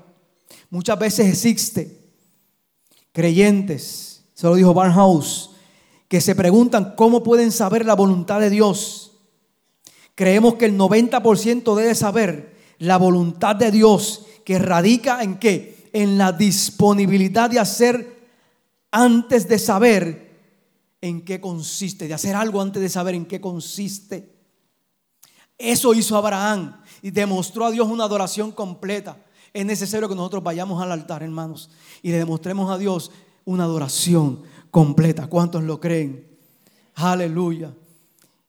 Muchas veces existe creyentes, se lo dijo Barnhouse, que se preguntan cómo pueden saber la voluntad de Dios Creemos que el 90% debe saber la voluntad de Dios que radica en qué? En la disponibilidad de hacer antes de saber en qué consiste, de hacer algo antes de saber en qué consiste. Eso hizo Abraham y demostró a Dios una adoración completa. Es necesario que nosotros vayamos al altar, hermanos, y le demostremos a Dios una adoración completa. ¿Cuántos lo creen? Aleluya.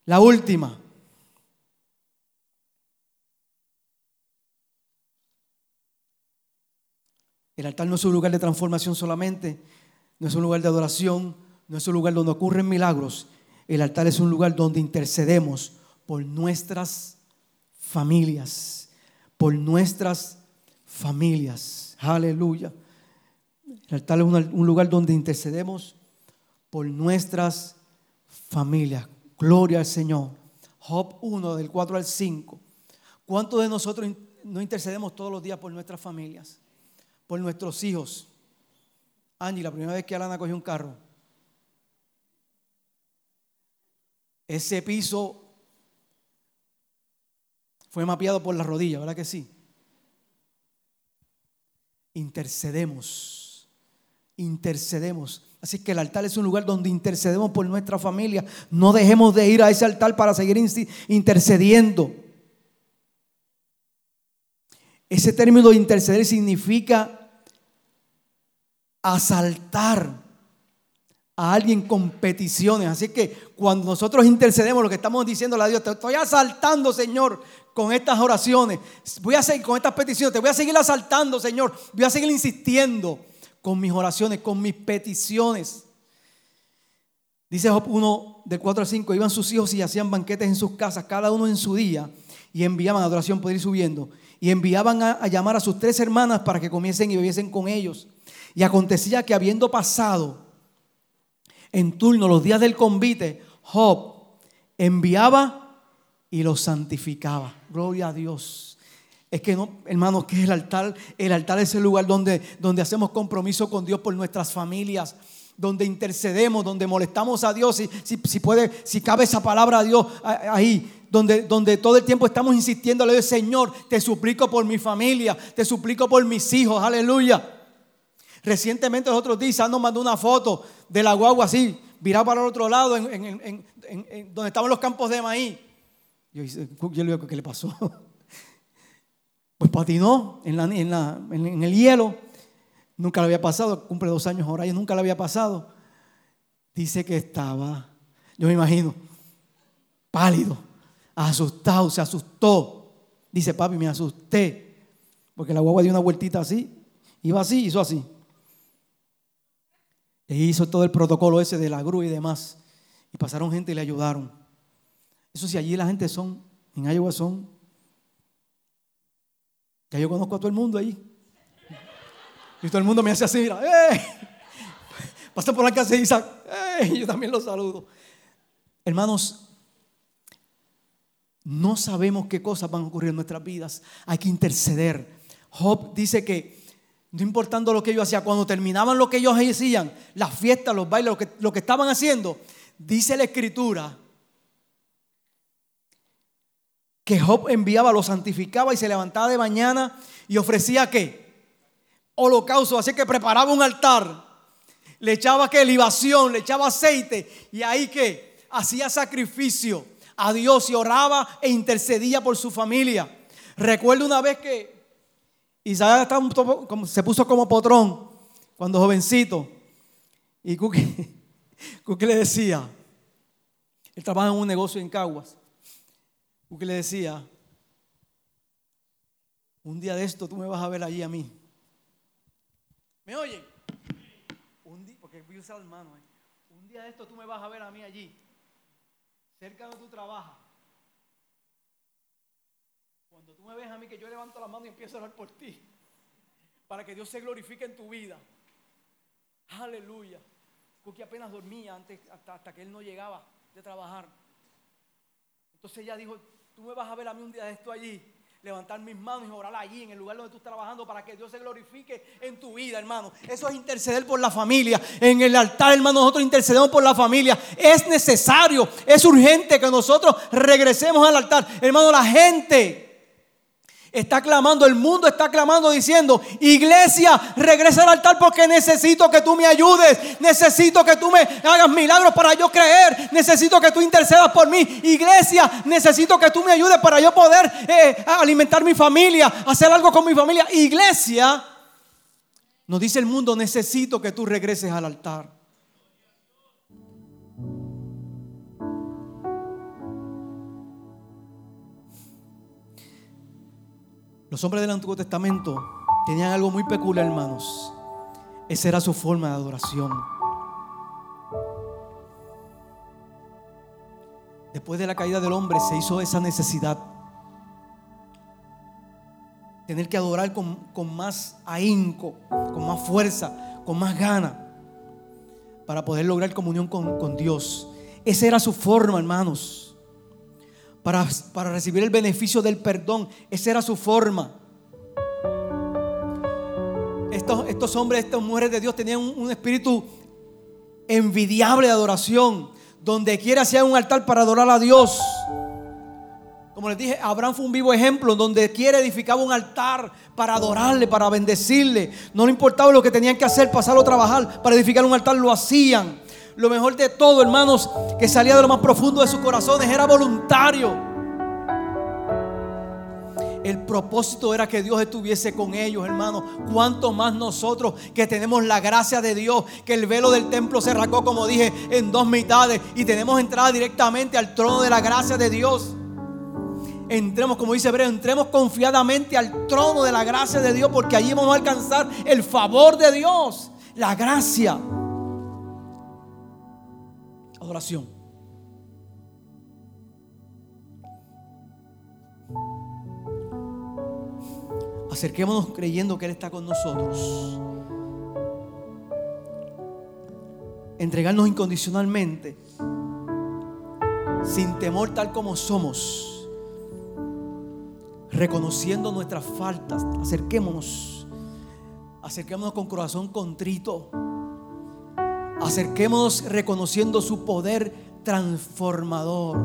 La última, El altar no es un lugar de transformación solamente, no es un lugar de adoración, no es un lugar donde ocurren milagros. El altar es un lugar donde intercedemos por nuestras familias, por nuestras familias. Aleluya. El altar es un lugar donde intercedemos por nuestras familias. Gloria al Señor. Job 1, del 4 al 5. ¿Cuántos de nosotros no intercedemos todos los días por nuestras familias? Por nuestros hijos. Angie, la primera vez que Alana cogió un carro, ese piso fue mapeado por la rodilla, ¿verdad que sí? Intercedemos, intercedemos. Así que el altar es un lugar donde intercedemos por nuestra familia. No dejemos de ir a ese altar para seguir intercediendo. Ese término de interceder significa asaltar a alguien con peticiones. Así que cuando nosotros intercedemos, lo que estamos diciendo a Dios, te estoy asaltando, Señor, con estas oraciones. Voy a seguir con estas peticiones, te voy a seguir asaltando, Señor. Voy a seguir insistiendo con mis oraciones, con mis peticiones. Dice Job 1 del 4 al 5, iban sus hijos y hacían banquetes en sus casas, cada uno en su día, y enviaban adoración, por ir subiendo y enviaban a, llamar a sus tres hermanas para que comiesen y bebiesen con ellos. Y acontecía que habiendo pasado en turno los días del convite, Job enviaba y los santificaba. Gloria a Dios. Es que no, hermanos, que el altar. El altar es el lugar donde, donde hacemos compromiso con Dios por nuestras familias, donde intercedemos, donde molestamos a Dios. Si, si puede, si cabe esa palabra a Dios ahí, donde, donde todo el tiempo estamos insistiendo, le digo, Señor, te suplico por mi familia, te suplico por mis hijos, aleluya. Recientemente los otros días nos mandó una foto de la guagua así, virada para el otro lado, en, donde estaban los campos de maíz. Yo, yo le digo, ¿qué le pasó? Pues patinó en, en, el hielo. Nunca le había pasado, cumple dos años ahora, y nunca le había pasado. Dice que estaba, yo me imagino, pálido, asustado, se asustó. Dice, papi, me asusté. Porque la guagua dio una vueltita así, iba así, hizo así. E hizo todo el protocolo ese de la grúa y demás. Y pasaron gente y le ayudaron. Eso sí, allí la gente son, en Iowa son ya yo conozco a todo el mundo ahí. Y todo el mundo me hace así, mira, ¡eh! Pasa por la casa y Isaac, ¡eh! Yo también lo saludo. Hermanos, no sabemos qué cosas van a ocurrir en nuestras vidas. Hay que interceder. Job dice que no importando lo que ellos hacían, cuando terminaban lo que ellos hacían, las fiestas, los bailes, lo que, estaban haciendo, dice la escritura que Job enviaba, lo santificaba y se levantaba de mañana y ofrecía qué? Holocausto, así que preparaba un altar, le echaba qué? Libación, le echaba aceite y ahí que hacía sacrificio a Dios y oraba e intercedía por su familia. Recuerdo una vez que Isaías se puso como potrón cuando jovencito y Cookie, Cookie le decía, él trabaja en un negocio en Caguas porque le decía, un día de esto tú me vas a ver allí a mí. ¿Me oyen? Un día, porque voy a usar mano. ¿eh? Un día de esto tú me vas a ver a mí allí, cerca de tu trabajo. Cuando tú me ves a mí que yo levanto la mano y empiezo a orar por ti, para que Dios se glorifique en tu vida. Aleluya. Porque apenas dormía antes, hasta, hasta que él no llegaba de trabajar. Entonces ella dijo, Tú me vas a ver a mí un día de esto allí, levantar mis manos y orar allí en el lugar donde tú estás trabajando para que Dios se glorifique en tu vida, hermano. Eso es interceder por la familia. En el altar, hermano, nosotros intercedemos por la familia. Es necesario, es urgente que nosotros regresemos al altar. Hermano, la gente está clamando, el mundo está clamando diciendo, iglesia, regresa al altar porque necesito que tú me ayudes, necesito que tú me hagas milagros para yo creer, necesito que tú intercedas por mí, iglesia, necesito que tú me ayudes para yo poder eh, alimentar mi familia, hacer algo con mi familia, iglesia, nos dice el mundo, necesito que tú regreses al altar. Los hombres del Antiguo Testamento tenían algo muy peculiar, hermanos. Esa era su forma de adoración. Después de la caída del hombre se hizo esa necesidad. Tener que adorar con, más ahínco, con más fuerza, con más gana, para poder lograr comunión con, con Dios. Esa era su forma, hermanos para, recibir el beneficio del perdón. Esa era su forma. Estos, estos hombres, estas mujeres de Dios tenían un, espíritu envidiable de adoración. Donde quiera hacían un altar para adorar a Dios. Como les dije, Abraham fue un vivo ejemplo. Donde quiera edificaba un altar para adorarle, para bendecirle. No le importaba lo que tenían que hacer, pasar o trabajar. Para edificar un altar lo hacían lo mejor de todo, hermanos, que salía de lo más profundo de sus corazones, era voluntario. El propósito era que Dios estuviese con ellos, hermanos. Cuanto más nosotros que tenemos la gracia de Dios, que el velo del templo se arrancó, como dije, en dos mitades y tenemos entrada directamente al trono de la gracia de Dios. Entremos, como dice Hebreo, entremos confiadamente al trono de la gracia de Dios, porque allí vamos a alcanzar el favor de Dios, la gracia Acerquémonos creyendo que Él está con nosotros. Entregarnos incondicionalmente, sin temor tal como somos, reconociendo nuestras faltas. Acerquémonos. Acerquémonos con corazón contrito. Acerquémonos reconociendo su poder transformador.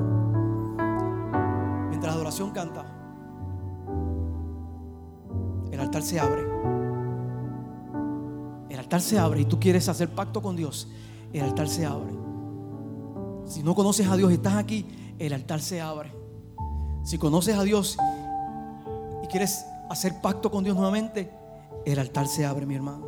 Mientras la adoración canta, el altar se abre. El altar se abre y tú quieres hacer pacto con Dios. El altar se abre. Si no conoces a Dios y estás aquí, el altar se abre. Si conoces a Dios y quieres hacer pacto con Dios nuevamente, el altar se abre, mi hermano.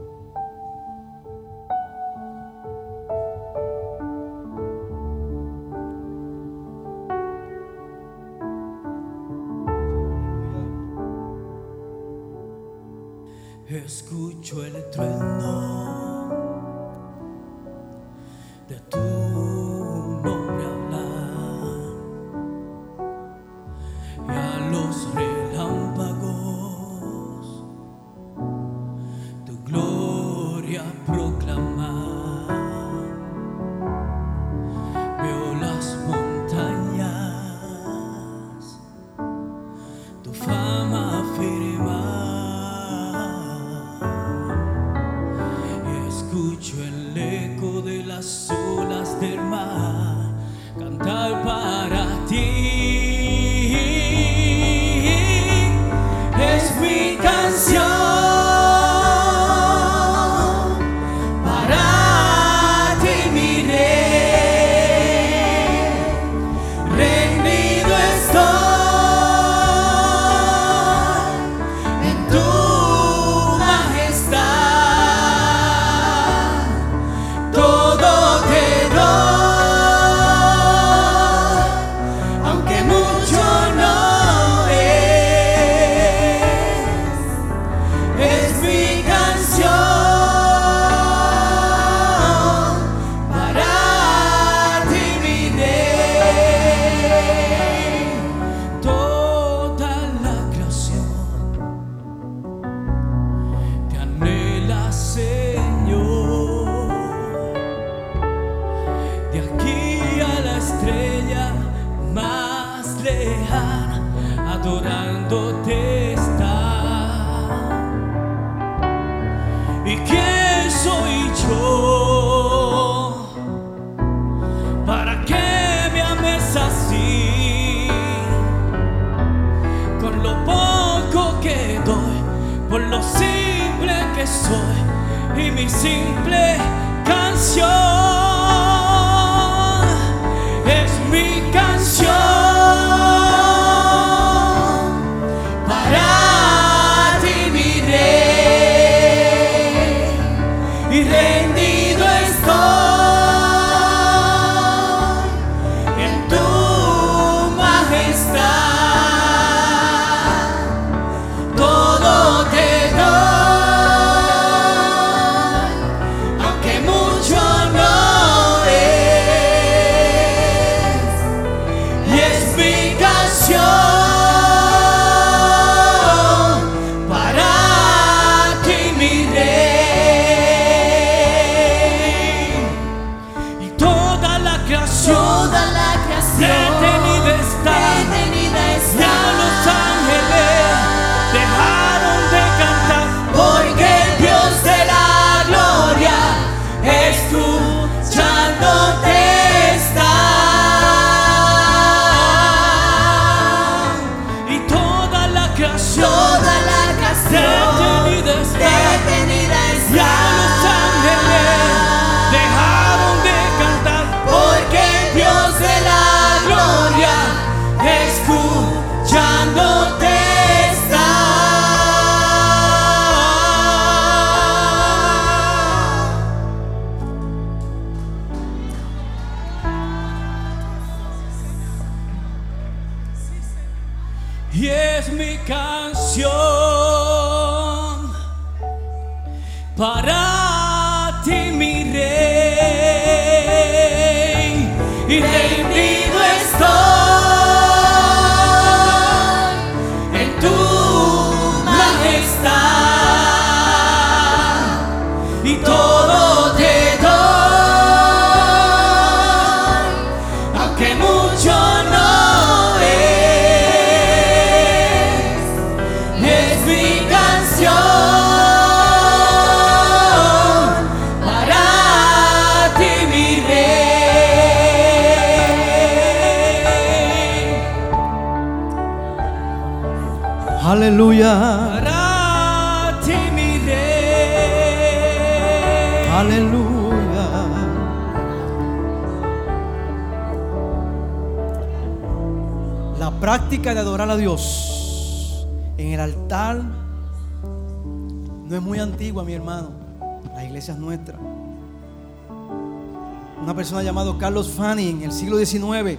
Persona llamado Carlos Fanny en el siglo XIX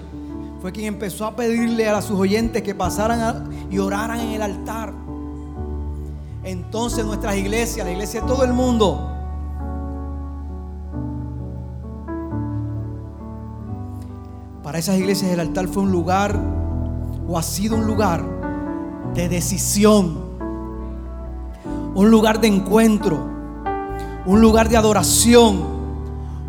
fue quien empezó a pedirle a sus oyentes que pasaran y oraran en el altar. Entonces nuestras iglesias, la iglesia de todo el mundo, para esas iglesias el altar fue un lugar o ha sido un lugar de decisión, un lugar de encuentro, un lugar de adoración,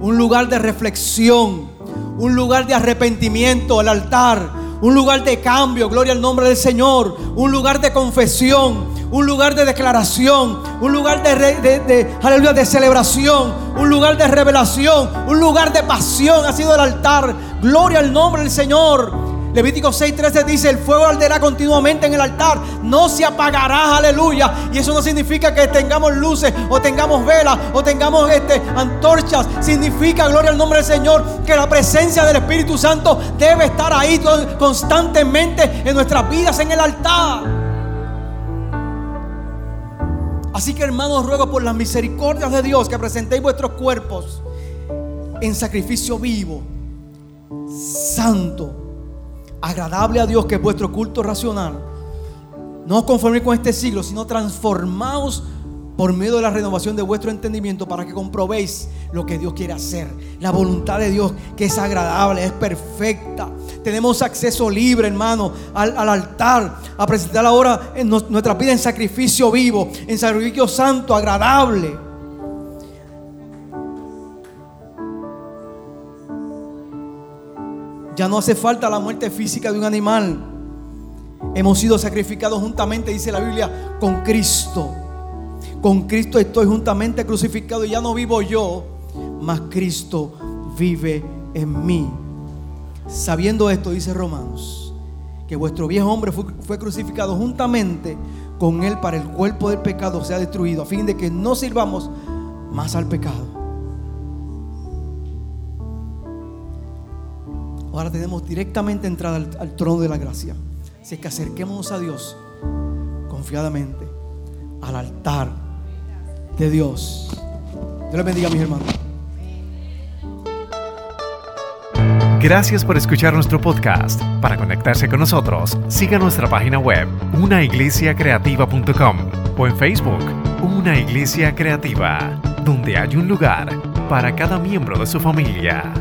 un lugar de reflexión, un lugar de arrepentimiento, el altar, un lugar de cambio, gloria al nombre del Señor, un lugar de confesión, un lugar de declaración, un lugar de, de- de- aleluya, de celebración, un lugar de revelación, un lugar de pasión ha sido el altar. Gloria al nombre del Señor. Levítico 6:13 dice, el fuego arderá continuamente en el altar, no se apagará, aleluya. Y eso no significa que tengamos luces o tengamos velas o tengamos este, antorchas. Significa, gloria al nombre del Señor, que la presencia del Espíritu Santo debe estar ahí con- constantemente en nuestras vidas en el altar. Así que hermanos, ruego por las misericordias de Dios que presentéis vuestros cuerpos en sacrificio vivo, santo, agradable a Dios, que es vuestro culto racional. No os conforméis con este siglo, sino transformaos por medio de la renovación de vuestro entendimiento para que comprobéis lo que Dios quiere hacer. La voluntad de Dios que es agradable, es perfecta. Tenemos acceso libre, hermano, al, al altar, a presentar ahora en nuestra vida en sacrificio vivo, en sacrificio santo, agradable. Ya no hace falta la muerte física de un animal. Hemos sido sacrificados juntamente, dice la Biblia, con Cristo. Con Cristo estoy juntamente crucificado y ya no vivo yo, mas Cristo vive en mí. Sabiendo esto, dice Romanos, que vuestro viejo hombre fue, fue crucificado juntamente con él para el cuerpo del pecado sea destruido, a fin de que no sirvamos más al pecado. Ahora tenemos directamente entrada al, trono de la gracia. Así que acerquémonos a Dios confiadamente al altar de Dios. Dios les bendiga, mis hermanos. Gracias por escuchar nuestro podcast. Para conectarse con nosotros, siga nuestra página web, unaiglesiacreativa.com o en Facebook, Una Iglesia Creativa, donde hay un lugar para cada miembro de su familia.